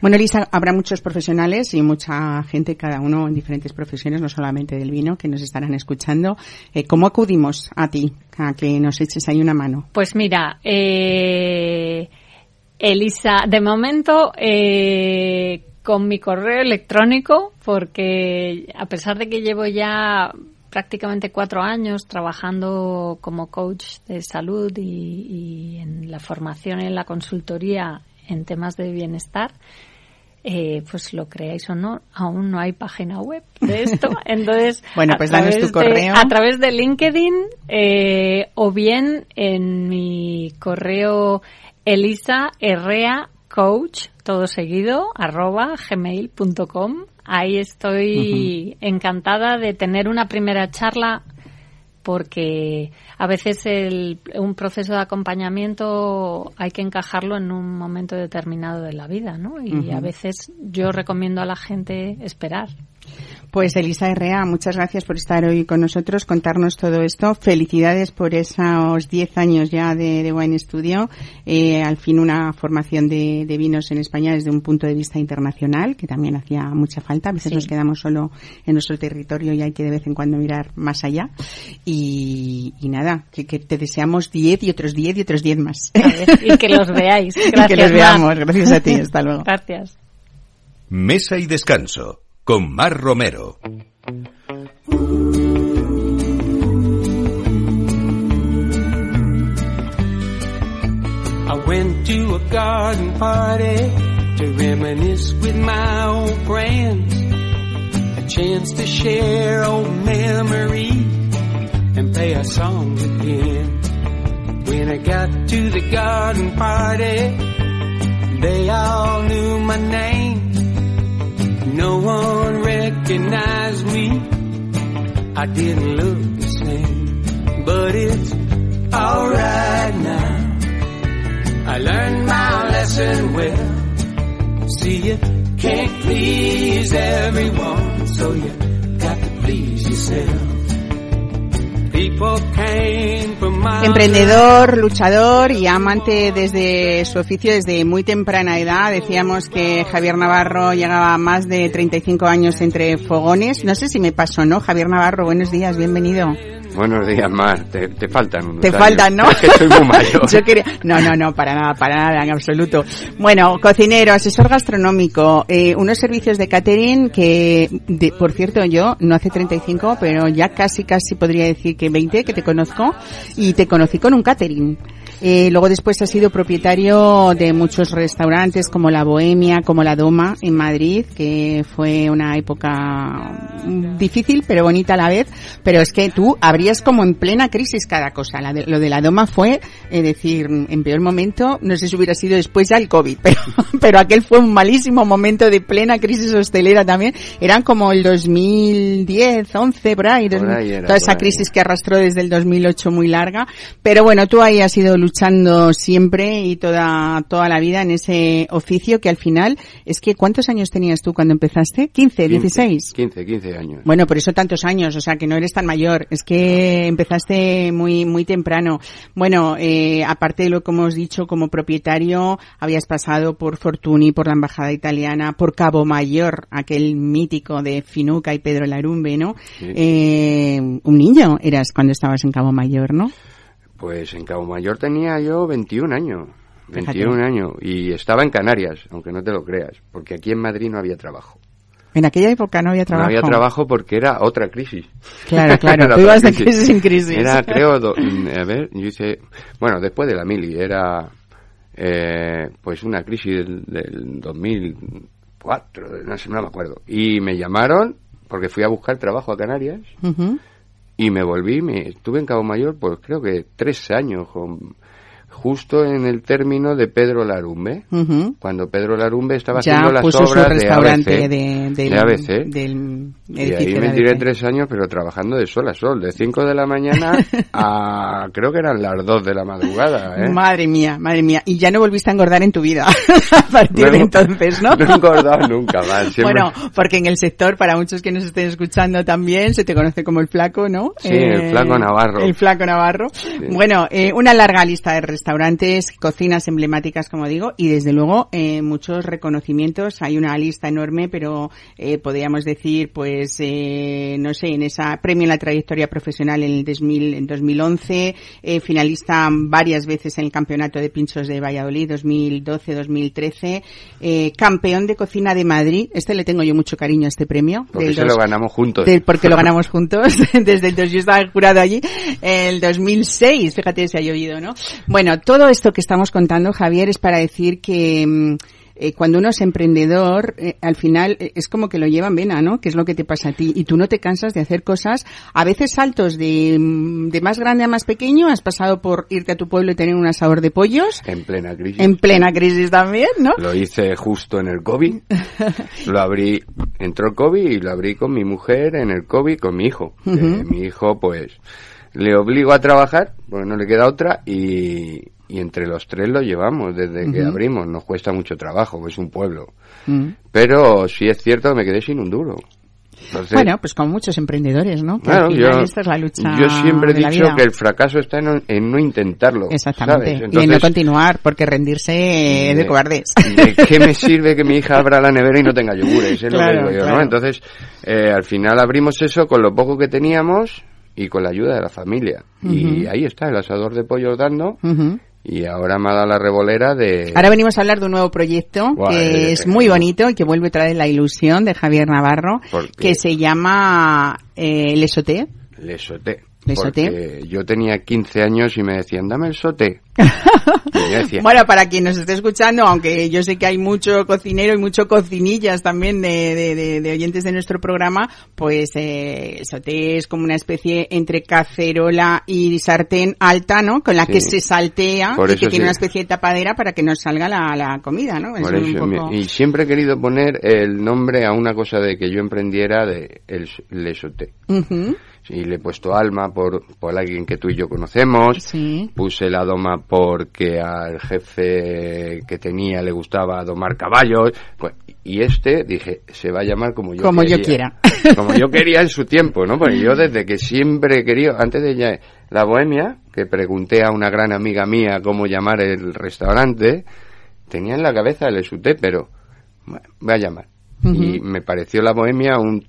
Bueno, Elisa, habrá muchos profesionales y mucha gente, cada uno en diferentes profesiones, no solamente del vino, que nos estarán escuchando. Eh, ¿Cómo acudimos a ti, a que nos eches ahí una mano? Pues mira, eh, Elisa, de momento, eh, con mi correo electrónico porque a pesar de que llevo ya prácticamente cuatro años trabajando como coach de salud y, en la formación y en la consultoría en temas de bienestar, eh, pues lo creáis o no, aún no hay página web de esto. [LAUGHS] Entonces, bueno, pues danos tu correo. a través de LinkedIn eh, o bien en mi correo Elisa Herrea Coach todo seguido, arroba gmail.com. Ahí estoy encantada de tener una primera charla porque a veces el, un proceso de acompañamiento hay que encajarlo en un momento determinado de la vida, ¿no? Y a veces yo recomiendo a la gente esperar. Pues Elisa Herrea, muchas gracias por estar hoy con nosotros, contarnos todo esto. Felicidades por esos 10 años ya de, Wine Studio. Eh, al fin una formación de, vinos en España desde un punto de vista internacional, que también hacía mucha falta. A veces nos quedamos solo en nuestro territorio y hay que de vez en cuando mirar más allá. Y, nada, que, te deseamos 10 y otros 10 y otros 10 más. y que los veáis. Gracias, [LAUGHS] y que los veamos. Gracias a ti. Hasta luego. Gracias. Mesa y descanso con Mar Romero. I went to a garden party to reminisce with my old friends. A chance to share old memories and play our songs again. When I got to the garden party, they all knew my name. No one recognized me. I didn't look the same, but it's alright now. I learned my lesson well. See, you can't please everyone, so you got to please yourself. Emprendedor, luchador y amante desde su oficio desde muy temprana edad. Decíamos que Javier Navarro llegaba a más de 35 años entre fogones. No sé si me pasó, ¿no? Javier Navarro, buenos días, bienvenido. Buenos días, Mar. Te, faltan unos Te faltan, ¿no? [LAUGHS] Es que muy mayor. [LAUGHS] Yo quería... No, no, no, para nada, para nada, en absoluto. Bueno, cocinero, asesor gastronómico, eh, unos servicios de catering que, de, por cierto, yo no hace 35, pero ya casi, casi podría decir que 20, que te conozco, y te conocí con un catering. Eh, luego después has sido propietario de muchos restaurantes como La Bohemia, como La Doma en Madrid, que fue una época difícil pero bonita a la vez. Pero es que tú abrías como en plena crisis cada cosa. La de- lo de La Doma fue, es decir, en peor momento, no sé si hubiera sido después ya el COVID, [LAUGHS] pero, pero aquel fue un malísimo momento de plena crisis hostelera también. Eran como el 2010, 11, por ahí, Por 2000, ahí era, toda esa ahí. crisis que arrastró desde el 2008 muy larga. Pero bueno, tú ahí has ido luchando siempre y toda, toda la vida en ese oficio que al final es que ¿cuántos años tenías tú cuando empezaste? 15, 16. 15, 15 años. Bueno, por eso tantos años, o sea que no eres tan mayor, es que empezaste muy muy temprano. Bueno, eh, aparte de lo que hemos dicho como propietario, habías pasado por Fortuny, por la embajada italiana, por Cabo Mayor, aquel mítico de Finuca y Pedro Larumbe, ¿no? Sí. Eh, un niño eras cuando estabas en Cabo Mayor, ¿no? Pues en Cabo Mayor tenía yo 21 años. Fíjate. 21 años. Y estaba en Canarias, aunque no te lo creas. Porque aquí en Madrid no había trabajo. En aquella época no había trabajo. No había trabajo porque era otra crisis. Claro, [LAUGHS] claro, tú ibas de crisis en crisis. Era, creo, do- a ver, yo hice, bueno, después de la mili, era eh, pues una crisis del, del 2004, no sé, no me acuerdo. Y me llamaron porque fui a buscar trabajo a Canarias. Y me volví, me estuve en Cabo Mayor, pues creo que tres años, con- justo en el término de Pedro Larumbe, cuando Pedro Larumbe estaba ya haciendo las puso su obras de restaurante ABC, de, del, de ABC. del Y ahí de me tiré tres años, pero trabajando de sol a sol, de 5 de la mañana [LAUGHS] a creo que eran las 2 de la madrugada, ¿eh? Madre mía, madre mía. Y ya no volviste a engordar en tu vida [LAUGHS] a partir de entonces, ¿no? [LAUGHS] No he engordado nunca más. siempre- Bueno, porque en el sector, para muchos que nos estén escuchando también, se te conoce como el flaco, ¿no? Sí, el flaco Navarro. El flaco Navarro. Bueno, eh, una larga lista de restaurantes, cocinas emblemáticas, como digo, y desde luego eh, muchos reconocimientos. Hay una lista enorme, pero eh, podríamos decir, pues, eh, no sé, en esa premio en la trayectoria profesional en el 2000, en 2011, eh, finalista varias veces en el campeonato de pinchos de Valladolid 2012-2013, eh, campeón de cocina de Madrid. Este le tengo yo mucho cariño a este premio. porque se dos- lo ganamos juntos. del- porque lo [LAUGHS] ganamos juntos [LAUGHS] desde el dos, yo estaba jurado allí el 2006 fíjate si ha llovido no bueno todo esto que estamos contando Javier es para decir que mm, eh, cuando uno es emprendedor, eh, al final eh, es como que lo llevan vena, ¿no? Que es lo que te pasa a ti. Y tú no te cansas de hacer cosas, a veces saltos de, mm, de más grande a más pequeño. Has pasado por irte a tu pueblo y tener un asador de pollos, En plena crisis. en plena crisis también, ¿no? Lo hice justo en el COVID. [LAUGHS] Lo abrí, entró el COVID y lo abrí con mi mujer en el COVID con mi hijo. Mi hijo, pues, le obligo a trabajar, porque no le queda otra, y, y entre los tres lo llevamos desde que Ujú. abrimos. Nos cuesta mucho trabajo, es un pueblo. Mm. Pero sí es cierto que me quedé sin un duro. Entonces, Bueno, pues como muchos emprendedores, ¿no? Que claro, al final yo, esta es la lucha yo siempre he dicho que el fracaso está en, no- en no intentarlo. Exactamente. ¿sabes? y en no Entonces, continuar, porque rendirse es de de- cobardes. ¿De [LAUGHS] qué me sirve que mi hija abra la nevera y no tenga yogures? Es Claro, lo que digo yo, claro. ¿no? Entonces, eh, al final abrimos eso con lo poco que teníamos y con la ayuda de la familia. Y ahí está, el asador de pollos dando. Y ahora me ha dado la revolera de... Ahora venimos a hablar de un nuevo proyecto que eh, es muy bonito y que vuelve otra vez la ilusión de Javier Navarro, que se llama eh, El Esoté. Porque yo tenía 15 años y me decían, dame el [LAUGHS] decía, Bueno, para quien nos esté escuchando, aunque yo sé que hay mucho cocinero y mucho cocinillas también de, de- de- de oyentes de nuestro programa, pues eh, el soté es como una especie entre cacerola y sartén alta, ¿no? Con la Sí. que se saltea Por y que tiene una especie de tapadera para que nos salga la, la comida, ¿no? Es Por un eso, poco- y siempre he querido poner el nombre a una cosa de que yo emprendiera de el le soté. Y le he puesto alma por, por alguien que tú y yo conocemos. Sí. Puse la doma porque al jefe que tenía le gustaba domar caballos. Pues, y este, dije, se va a llamar como yo Como yo quiera. [LAUGHS] Como yo quería en su tiempo, ¿no? Porque yo desde que siempre he querido, antes de ya la bohemia, que pregunté a una gran amiga mía cómo llamar el restaurante, tenía en la cabeza el esuté, pero bueno, voy a llamar. Y me pareció la bohemia un,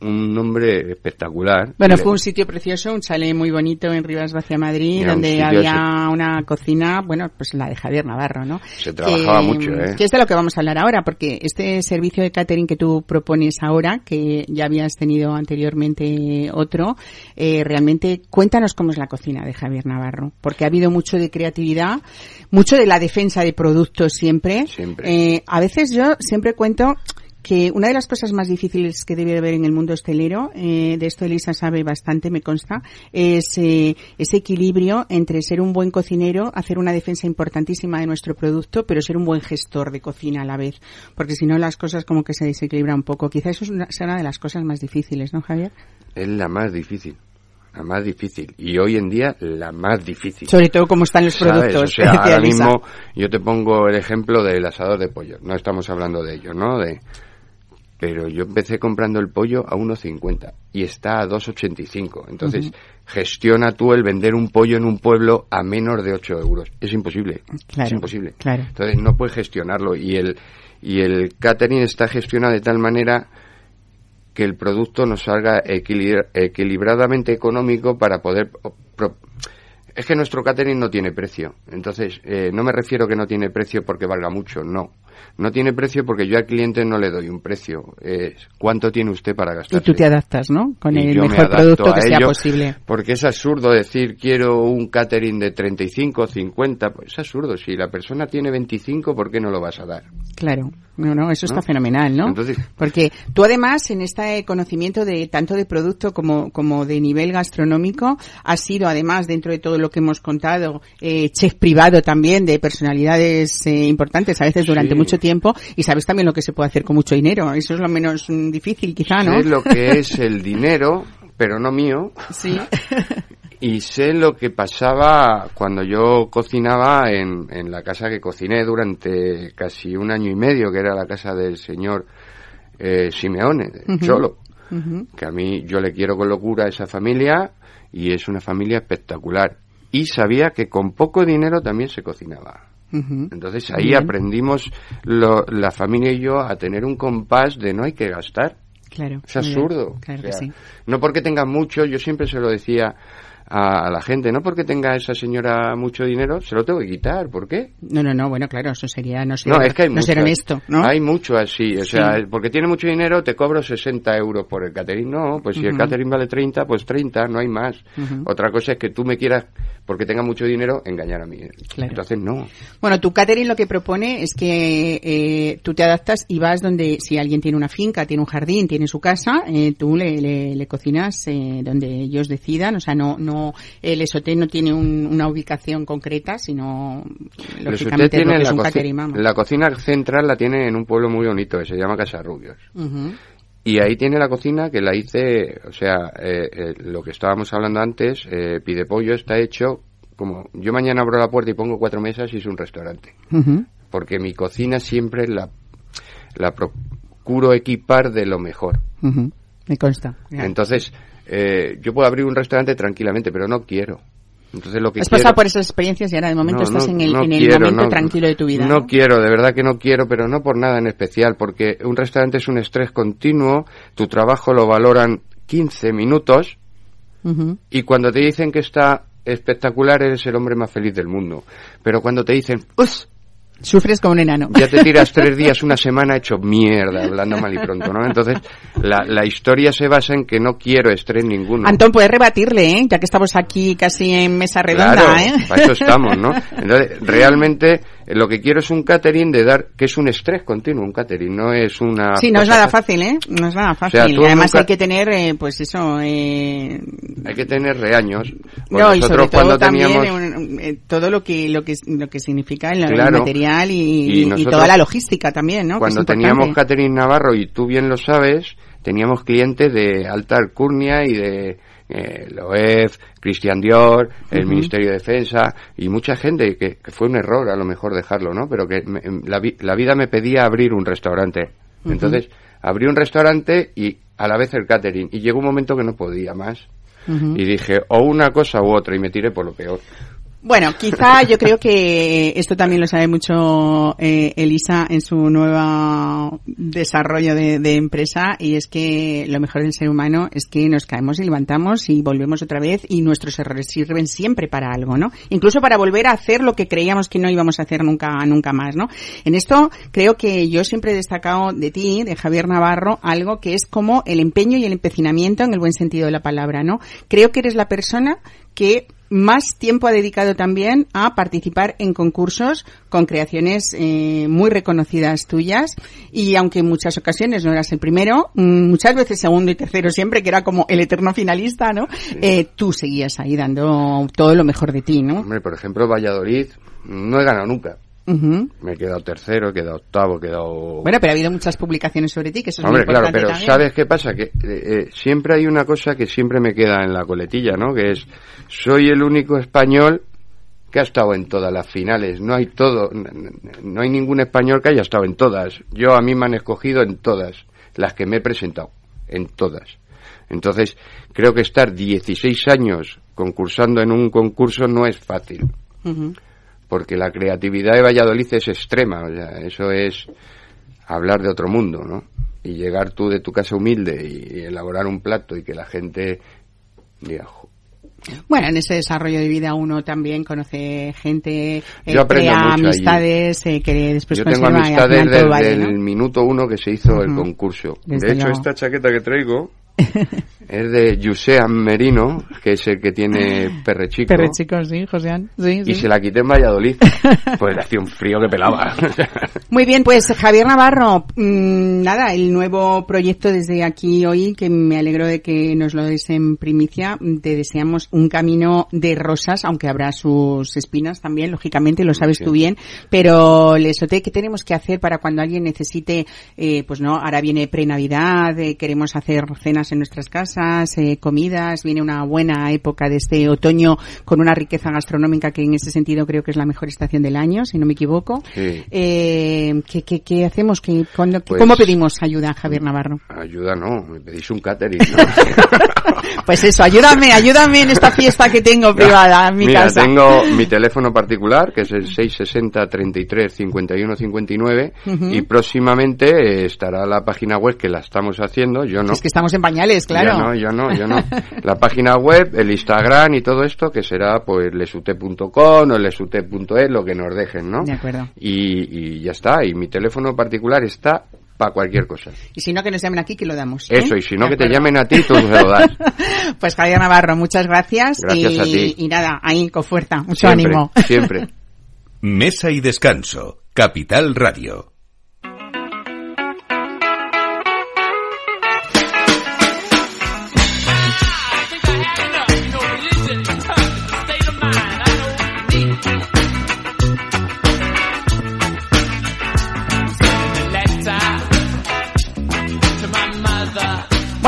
un nombre espectacular. Bueno, fue un sitio precioso, un chalet muy bonito en Rivas Vacia Madrid, Era donde había una cocina, bueno, pues la de Javier Navarro, ¿no? Se trabajaba mucho, ¿eh? Que es de lo que vamos a hablar ahora, porque este servicio de catering que tú propones ahora, que ya habías tenido anteriormente otro, eh, realmente cuéntanos cómo es la cocina de Javier Navarro, porque ha habido mucho de creatividad, mucho de la defensa de productos siempre. Siempre. Eh, a veces yo siempre cuento que una de las cosas más difíciles que debe haber en el mundo hostelero, eh, de esto Elisa sabe bastante, me consta, es eh, ese equilibrio entre ser un buen cocinero, hacer una defensa importantísima de nuestro producto, pero ser un buen gestor de cocina a la vez. Porque si no, las cosas como que se desequilibran un poco. Quizá eso es una, sea una de las cosas más difíciles, ¿no, Javier? Es la más difícil. La más difícil. Y hoy en día, la más difícil. Sobre todo como están los ¿Sabes? productos. O sea, decía ahora mismo yo te pongo el ejemplo del asador de pollo. No estamos hablando de ello, ¿no? De, pero yo empecé comprando el pollo a 1,50 y está a 2,85. Entonces, gestiona tú el vender un pollo en un pueblo a menos de 8 euros. Es imposible. Claro, es imposible. claro. Entonces, no puedes gestionarlo. Y el, y el catering está gestionado de tal manera que el producto nos salga equilibra- equilibradamente económico para poder es que nuestro catering no tiene precio. Entonces, eh, no me refiero que no tiene precio porque valga mucho, no. No tiene precio porque yo al cliente no le doy un precio. Es cuánto tiene usted para gastar. Y tú te adaptas, ¿no? Con Y el me mejor producto que sea posible. Porque es absurdo decir quiero un catering de 35, 50. Pues es absurdo. Si la persona tiene 25, ¿por qué no lo vas a dar? Claro, no, no, eso está ¿No? fenomenal, ¿no? Entonces- Porque tú además en este conocimiento de tanto de producto como, como de nivel gastronómico has sido además dentro de todo lo que hemos contado eh, chef privado también de personalidades eh, importantes a veces durante Sí. mucho tiempo y sabes también lo que se puede hacer con mucho dinero. Eso es lo menos mm, difícil quizá, ¿no? Sé lo que [LAUGHS] es el dinero, pero no mío. Sí. [LAUGHS] Y sé lo que pasaba cuando yo cocinaba en, en la casa que cociné durante casi un año y medio, que era la casa del señor eh, Simeone, de. Cholo. Que a mí yo le quiero con locura a esa familia y es una familia espectacular. Y sabía que con poco dinero también se cocinaba. Entonces ahí bien. aprendimos lo- la familia y yo a tener un compás de no hay que gastar. Claro. Es absurdo. Claro O que sí. No porque tenga mucho, yo siempre se lo decía a, a la gente, no porque tenga esa señora mucho dinero, se lo tengo que quitar. ¿Por qué? No, no, no, bueno, claro, eso sería no ser, No, es que hay no mucho. ser honesto, ¿no? Hay mucho así. O Sí. sea, porque tiene mucho dinero, te cobro 60 euros por el catering. No, pues si el catering vale 30, pues 30, no hay más. Otra cosa es que tú me quieras, porque tenga mucho dinero, engañar a mí. Claro. Entonces, no. Bueno, tu catering lo que propone es que eh, tú te adaptas y vas donde, si alguien tiene una finca, tiene un jardín, tiene su casa, eh, tú le, le- le cocinas eh, donde ellos decidan. O sea, no, no, el esoté no tiene un- una ubicación concreta, sino, El lógicamente, usted es lo tiene que es la, un vamos. la cocina central la tiene en un pueblo muy bonito que se llama Casarrubios. Ujú. Y ahí tiene la cocina que la hice, o sea, eh, eh, lo que estábamos hablando antes, eh, pide pollo está hecho como yo mañana abro la puerta y pongo cuatro mesas y es un restaurante. Porque mi cocina siempre la, la procuro equipar de lo mejor. Me consta. Entonces, eh, yo puedo abrir un restaurante tranquilamente, pero no quiero. Entonces lo que Has quiero... pasado por esas experiencias y ahora de momento No, estás no, en el, no en el quiero, momento tranquilo de tu vida. No quiero, de verdad que no quiero, pero no por nada en especial, porque un restaurante es un estrés continuo, tu trabajo lo valoran 15 minutos Ujú. y cuando te dicen que está espectacular eres el hombre más feliz del mundo. Pero cuando te dicen, "Us", Sufres como un enano. ya te tiras tres días, una semana hecho mierda, hablando mal y pronto, ¿no? Entonces, la, la historia se basa en que no quiero estrés ninguno. Antón, puedes rebatirle, ¿eh? Ya que estamos aquí casi en mesa redonda, Claro, ¿eh? para eso estamos, ¿no? [LAUGHS] Entonces, realmente lo que quiero es un catering de dar, que es un estrés continuo, un catering, no es una... Sí, no es nada fácil, ¿eh? No es nada fácil. sea, tú Y Además nunca- hay que tener, eh, pues eso, eh... Hay que tener reaños. Pues No, y sobre todo cuando también teníamos... un- eh, todo lo que lo que lo que significa el Claro. material y, Y y nosotros- toda la logística también, ¿no? Cuando teníamos catering Navarro, y tú bien lo sabes, teníamos clientes de alta alcurnia y de eh, Loef, Cristian Dior, el. Ministerio de Defensa y mucha gente que, que fue un error a lo mejor dejarlo, ¿no? Pero que me- la, vi- la vida me pedía abrir un restaurante. Entonces, abrí un restaurante y a la vez el catering. Y llegó un momento que no podía más. Y dije, o una cosa u otra, y me tiré por lo peor. Bueno, quizá yo creo que esto también lo sabe mucho eh, Elisa en su nuevo desarrollo de, de, empresa y es que lo mejor del ser humano es que nos caemos y levantamos y volvemos otra vez y nuestros errores sirven siempre para algo, ¿no? Incluso para volver a hacer lo que creíamos que no íbamos a hacer nunca, nunca más, ¿no? En esto creo que yo siempre he destacado de ti, de Javier Navarro, algo que es como el empeño y el empecinamiento en el buen sentido de la palabra, ¿no? Creo que eres la persona que más tiempo ha dedicado también a participar en concursos con creaciones eh, muy reconocidas tuyas y aunque en muchas ocasiones no eras el primero, mm, muchas veces segundo y tercero siempre, que era como el eterno finalista, ¿no? Eh, tú seguías ahí dando todo lo mejor de ti, ¿no? Hombre, por ejemplo, Valladolid no he ganado nunca. Me he quedado tercero, he quedado octavo, he quedado... Bueno, pero ha habido muchas publicaciones sobre ti, que eso es Hombre, muy claro, pero también. ¿sabes qué pasa? Que eh, eh, siempre hay una cosa que siempre me queda en la coletilla, ¿no? Que es, soy el único español que ha estado en todas las finales. No hay todo, no hay ningún español que haya estado en todas. Yo a mí me han escogido en todas, las que me he presentado, en todas. Entonces, creo que estar 16 años concursando en un concurso no es fácil. Ujú. Porque la creatividad de Valladolid es extrema, o sea, eso es hablar de otro mundo, ¿no? Y llegar tú de tu casa humilde y, y elaborar un plato y que la gente diga, "Jo, Bueno, en ese desarrollo de vida uno también conoce gente, eh, Yo aprendo crea mucho allí. amistades eh, que después Yo tengo amistades desde vale, el ¿no? minuto uno que se hizo el concurso. Desde de hecho, luego. esta chaqueta que traigo [LAUGHS] es de José Merino, que es el que tiene Perrechico. Perre chicos, sí, Josean. Sí, sí. Y se la quité en Valladolid. Pues le hacía un frío que pelaba. [LAUGHS] Muy bien, pues Javier Navarro, mm, nada, el nuevo proyecto desde aquí hoy, que me alegro de que nos lo des en primicia, te deseamos un camino de rosas, aunque habrá sus espinas también, lógicamente, lo sabes Sí. tú bien, pero Lesote, ¿qué tenemos que hacer para cuando alguien necesite, eh, pues no, ahora viene pre-Navidad, eh, queremos hacer cenas en nuestras casas, eh, comidas, viene una buena época de este otoño con una riqueza gastronómica que en ese sentido creo que es la mejor estación del año, si no me equivoco. Sí. Eh, ¿qué, qué, qué hacemos? ¿Qué, Pues- ¿Cómo pedimos ayuda, Javier Navarro? Ayuda no, me pedís un catering. ¿no? [LAUGHS] Pues eso, ayúdame, ayúdame en esta fiesta que tengo privada en mi Mira, casa. tengo mi teléfono particular, que es el 660 33 51 59, Ujú. y próximamente eh, estará la página web que la estamos haciendo, yo no. Es que estamos en pañales, claro. Yo no, yo no, yo no. [LAUGHS] La página web, el Instagram y todo esto, que será pues lesute.com o lesute.es, lo que nos dejen, ¿no? De acuerdo. Y, y ya está, y mi teléfono particular está para cualquier cosa. Y si no, que nos llamen aquí, que lo damos. ¿eh? Eso, y si no, que te llamen a ti, tú se lo das. [LAUGHS] Pues Javier Navarro, muchas gracias. Gracias y, a ti. Y nada, ahí con fuerza, mucho Siempre, ánimo. siempre. [LAUGHS] Mesa y descanso. Capital Radio.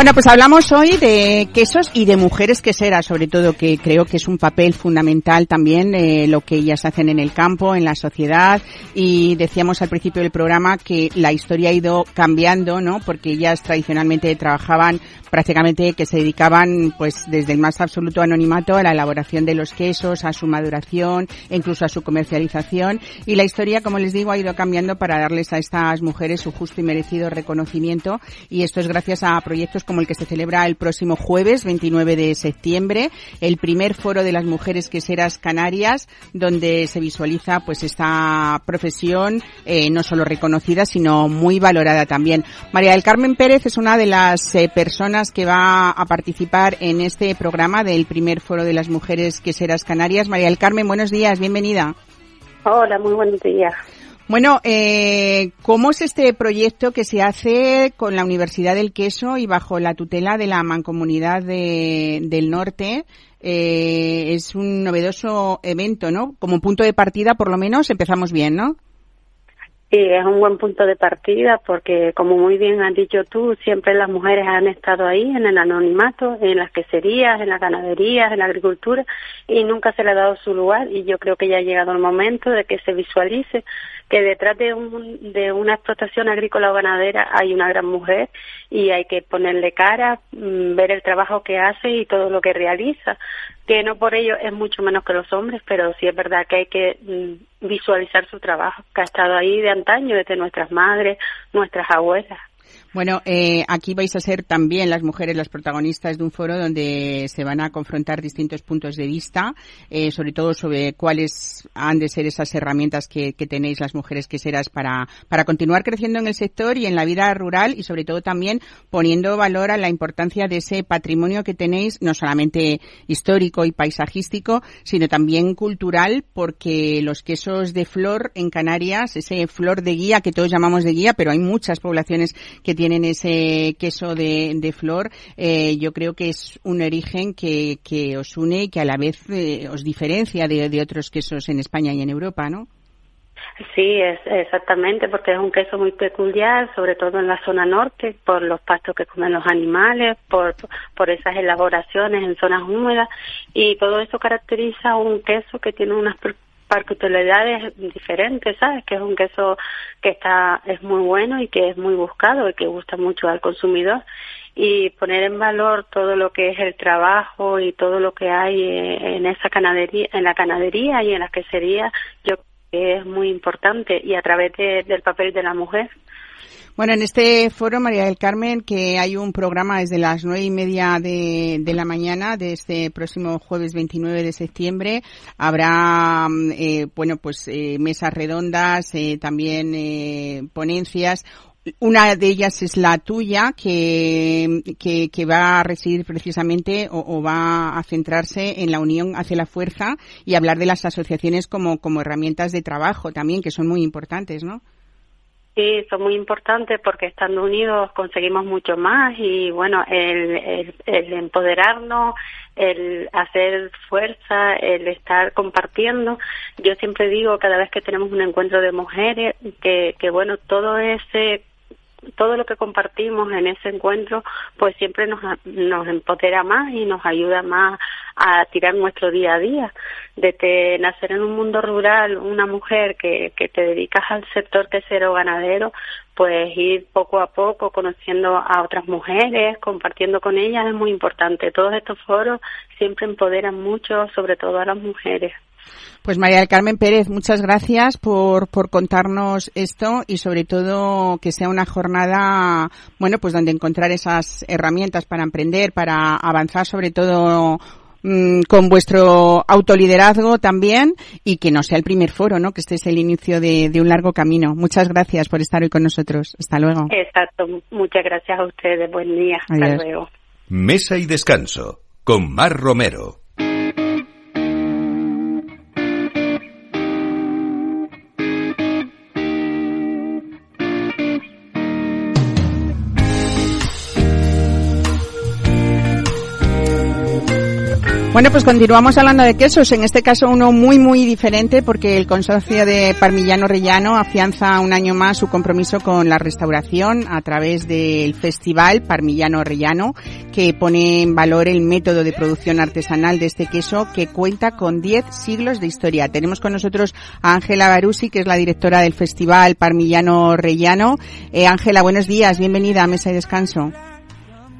Bueno, pues hablamos hoy de quesos y de mujeres queseras, sobre todo, que creo que es un papel fundamental también eh, lo que ellas hacen en el campo, en la sociedad. Y decíamos al principio del programa que la historia ha ido cambiando, ¿no? Porque ellas tradicionalmente trabajaban prácticamente que se dedicaban pues desde el más absoluto anonimato a la elaboración de los quesos, a su maduración incluso a su comercialización y la historia como les digo ha ido cambiando para darles a estas mujeres su justo y merecido reconocimiento y esto es gracias a proyectos como el que se celebra el próximo jueves 29 de septiembre, el primer foro de las mujeres queseras canarias donde se visualiza pues esta profesión eh, no solo reconocida sino muy valorada también. María del Carmen Pérez es una de las eh, personas que va a participar en este programa del primer foro de las mujeres queseras canarias. María del Carmen, buenos días, bienvenida. Hola, muy buenos días. Bueno, eh, ¿cómo es este proyecto que se hace con la Universidad del Queso y bajo la tutela de la Mancomunidad de- del Norte? Eh, es un novedoso evento, ¿no? Como punto de partida, por lo menos, empezamos bien, ¿no? Y es un buen punto de partida porque, como muy bien has dicho tú, siempre las mujeres han estado ahí en el anonimato, en las queserías, en las ganaderías, en la agricultura y nunca se le ha dado su lugar y yo creo que ya ha llegado el momento de que se visualice que detrás de, un, de una explotación agrícola o ganadera hay una gran mujer y hay que ponerle cara, mm, ver el trabajo que hace y todo lo que realiza, que no por ello es mucho menos que los hombres, pero sí es verdad que hay que mm, visualizar su trabajo, que ha estado ahí de antaño, desde nuestras madres, nuestras abuelas. Bueno, eh, aquí vais a ser también las mujeres las protagonistas de un foro donde se van a confrontar distintos puntos de vista, eh, sobre todo sobre cuáles han de ser esas herramientas que, tenéis las mujeres queseras para, para continuar creciendo en el sector y en la vida rural y sobre todo también poniendo valor a la importancia de ese patrimonio que tenéis, no solamente histórico y paisajístico, sino también cultural, porque los quesos de flor en Canarias, ese flor de guía que todos llamamos de guía, pero hay muchas poblaciones que tienen ese queso de, flor, eh, yo creo que es un origen que, que os une y que a la vez eh, os diferencia de, de otros quesos en España y en Europa, ¿no? Sí, es, exactamente, porque es un queso muy peculiar, sobre todo en la zona norte, por los pastos que comen los animales, por, por esas elaboraciones en zonas húmedas, y todo eso caracteriza un queso que tiene unas particularidades diferentes, ¿sabes? Que es un queso que está es muy bueno y que es muy buscado y que gusta mucho al consumidor y poner en valor todo lo que es el trabajo y todo lo que hay eh, en esa ganadería, en la ganadería y en la quesería, yo creo que es muy importante y a través del papel de la mujer. Bueno, en este foro, María del Carmen, que hay un programa desde las nueve y media de, la mañana de este próximo jueves 29 de septiembre. Habrá, mm, eh, bueno, pues eh, mesas redondas, eh, también ponencias. Una de ellas es la tuya, que, que, va a residir precisamente o, o, va a centrarse en la unión hacia la fuerza y hablar de las asociaciones como, como herramientas de trabajo también, que son muy importantes, ¿no? Sí, son muy importantes porque estando unidos conseguimos mucho más y bueno, el, el, empoderarnos, el hacer fuerza, el estar compartiendo. Yo siempre digo cada vez que tenemos un encuentro de mujeres que, que bueno, todo ese todo lo que compartimos en ese encuentro, pues siempre nos, nos empodera más y nos ayuda más a tirar nuestro día a día. Desde nacer en un mundo rural, una mujer que, que te dedicas al sector quesero ganadero, pues ir poco a poco conociendo a otras mujeres, compartiendo con ellas es muy importante. Todos estos foros siempre empoderan mucho, sobre todo a las mujeres. Pues María del Carmen Pérez, muchas gracias por, por contarnos esto y sobre todo que sea una jornada, bueno, pues donde encontrar esas herramientas para emprender, para avanzar sobre todo mm, con vuestro autoliderazgo también y que no sea el primer foro, ¿no? Que este es el inicio de, de un largo camino. Muchas gracias por estar hoy con nosotros. Hasta luego. Exacto. Muchas gracias a ustedes. Buen día. Hasta luego. Mesa y descanso con Mar Romero. Bueno, pues continuamos hablando de quesos, en este caso uno muy muy diferente porque el consorcio de Parmillano Rellano afianza un año más su compromiso con la restauración a través del festival Parmillano Rellano que pone en valor el método de producción artesanal de este queso que cuenta con 10 siglos de historia. Tenemos con nosotros a Ángela Barusi, que es la directora del festival Parmillano Rellano. Eh, Ángela, buenos días, bienvenida a Mesa y Descanso.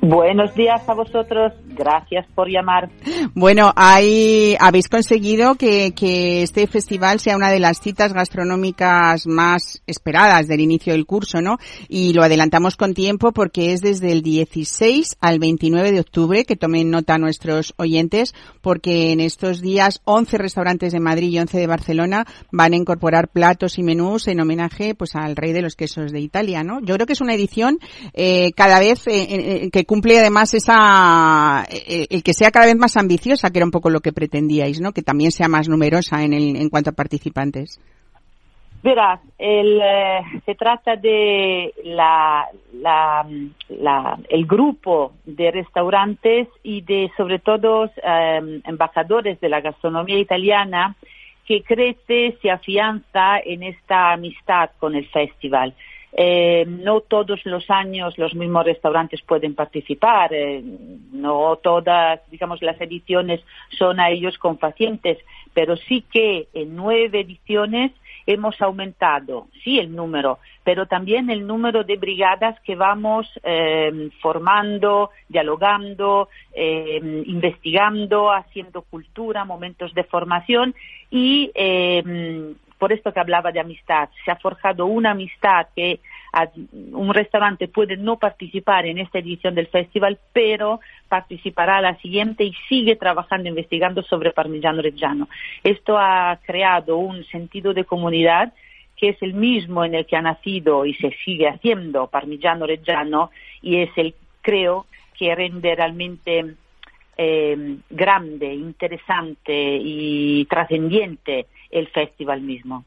Buenos días a vosotros, gracias por llamar. Bueno, hay, habéis conseguido que, que, este festival sea una de las citas gastronómicas más esperadas del inicio del curso, ¿no? Y lo adelantamos con tiempo porque es desde el 16 al 29 de octubre, que tomen nota nuestros oyentes, porque en estos días 11 restaurantes de Madrid y 11 de Barcelona van a incorporar platos y menús en homenaje pues al rey de los quesos de Italia, ¿no? Yo creo que es una edición eh, cada vez eh, eh, que cumple además esa, eh, el, que sea cada vez más ambiciosa, que era un poco lo que pretendíais, ¿no? Que también sea más numerosa en, el, en cuanto a participantes. Verás, el, eh, se trata de la, la, el grupo de restaurantes y de sobre todo em, embajadores de la gastronomía italiana que crece, se afianza en esta amistad con el festival. Eh, no todos los años los mismos restaurantes pueden participar, eh, no todas, digamos, las ediciones son a ellos pacientes, pero sí que en nueve ediciones hemos aumentado, sí, el número, pero también el número de brigadas que vamos eh, formando, dialogando, eh, investigando, haciendo cultura, momentos de formación y eh, por esto que hablaba de amistad, se ha forjado una amistad que un restaurante puede no participar en esta edición del festival, pero participará a la siguiente y sigue trabajando, investigando sobre Parmigiano Reggiano. Esto ha creado un sentido de comunidad que es el mismo en el que ha nacido y se sigue haciendo Parmigiano Reggiano y es el, creo, que rende realmente eh, grande, interesante y trascendiente el festival mismo.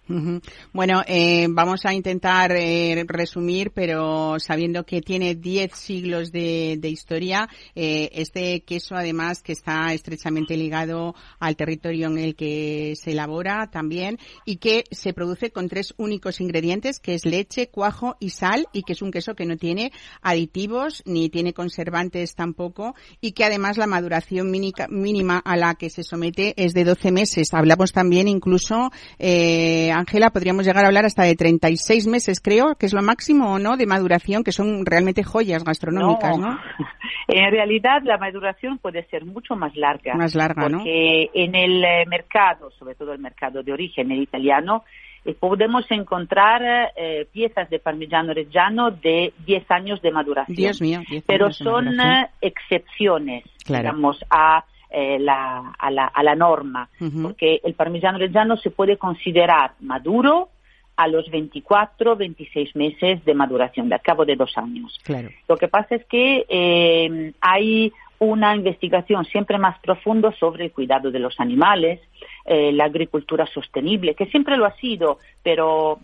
Bueno, eh, vamos a intentar eh, resumir, pero sabiendo que tiene 10 siglos de, historia, eh, este queso además que está estrechamente ligado al territorio en el que se elabora también y que se produce con tres únicos ingredientes, que es leche, cuajo y sal, y que es un queso que no tiene aditivos ni tiene conservantes tampoco, y que además la maduración mínima a la que se somete es de 12 meses. Hablamos también incluso eh, Ángela, podríamos llegar a hablar hasta de 36 meses, creo, que es lo máximo o no de maduración, que son realmente joyas gastronómicas, ¿no? [LAUGHS] En realidad la maduración puede ser mucho más larga. Más larga, porque en el eh, mercado, sobre todo el mercado de origen, el italiano, eh, podemos encontrar piezas de parmigiano reggiano de 10 años de maduración. Dios mío, Pero son excepciones, digamos, a eh, la, a, la, a, la, norma, porque el parmigiano reggiano se puede considerar maduro a los 24, 26 meses de maduración, de al cabo de dos años. Lo que pasa es que eh, hay una investigación siempre más profunda sobre el cuidado de los animales, eh, la agricultura sostenible, que siempre lo ha sido, pero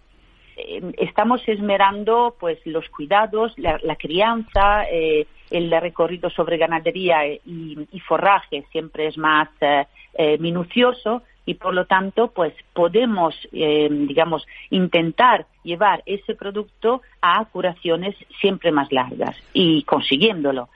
estamos esmerando pues los cuidados, la, la crianza, eh, el recorrido sobre ganadería y, forraje siempre es más eh, eh, minucioso y por lo tanto pues podemos eh, digamos intentar llevar ese producto a curaciones siempre más largas y consiguiéndolo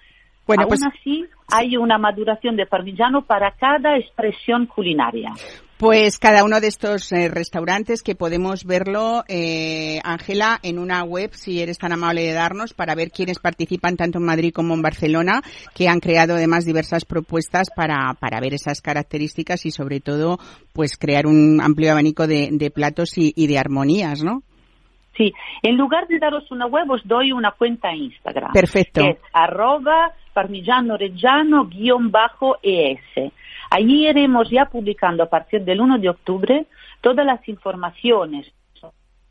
bueno, Aún pues así, hay una maduración de parmigiano para cada expresión culinaria. Pues cada uno de estos eh, restaurantes que podemos verlo, eh, Ángela, en una web, si eres tan amable de darnos, para ver quiénes participan tanto en Madrid como en Barcelona, que han creado además diversas propuestas para, para ver esas características y sobre todo, pues crear un amplio abanico de, de platos y, de armonías, ¿no? Sí, en lugar de daros una web, os doy una cuenta Instagram. Perfecto. Que es arroba parmigiano reggiano-es. Allí iremos ya publicando a partir del 1 de octubre todas las informaciones,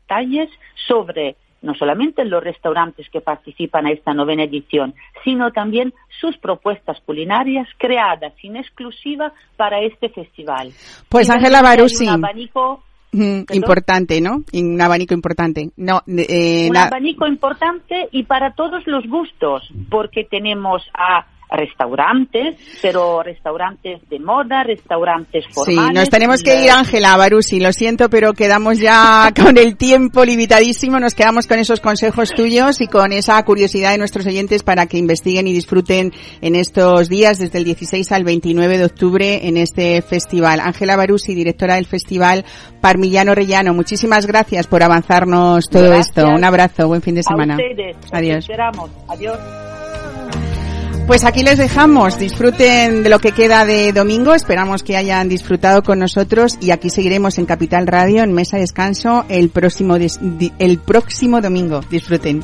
detalles sobre no solamente los restaurantes que participan a esta novena edición, sino también sus propuestas culinarias creadas en exclusiva para este festival. Pues Ángela. Un abanico importante, ¿no? Un abanico importante. No, eh, un abanico importante y para todos los gustos, porque tenemos a restaurantes, pero restaurantes de moda, restaurantes formales. Sí, nos tenemos que ir, Ángela Barusi, lo siento, pero quedamos ya [LAUGHS] con el tiempo limitadísimo, nos quedamos con esos consejos tuyos y con esa curiosidad de nuestros oyentes para que investiguen y disfruten en estos días, desde el 16 al 29 de octubre, en este festival. Ángela Barusi, directora del festival Parmillano Rellano, muchísimas gracias por avanzarnos todo esto. Un abrazo, buen fin de semana. Adiós. Adiós. Pues aquí les dejamos. Disfruten de lo que queda de domingo. Esperamos que hayan disfrutado con nosotros y aquí seguiremos en Capital Radio en Mesa de Descanso el próximo, el próximo domingo. Disfruten.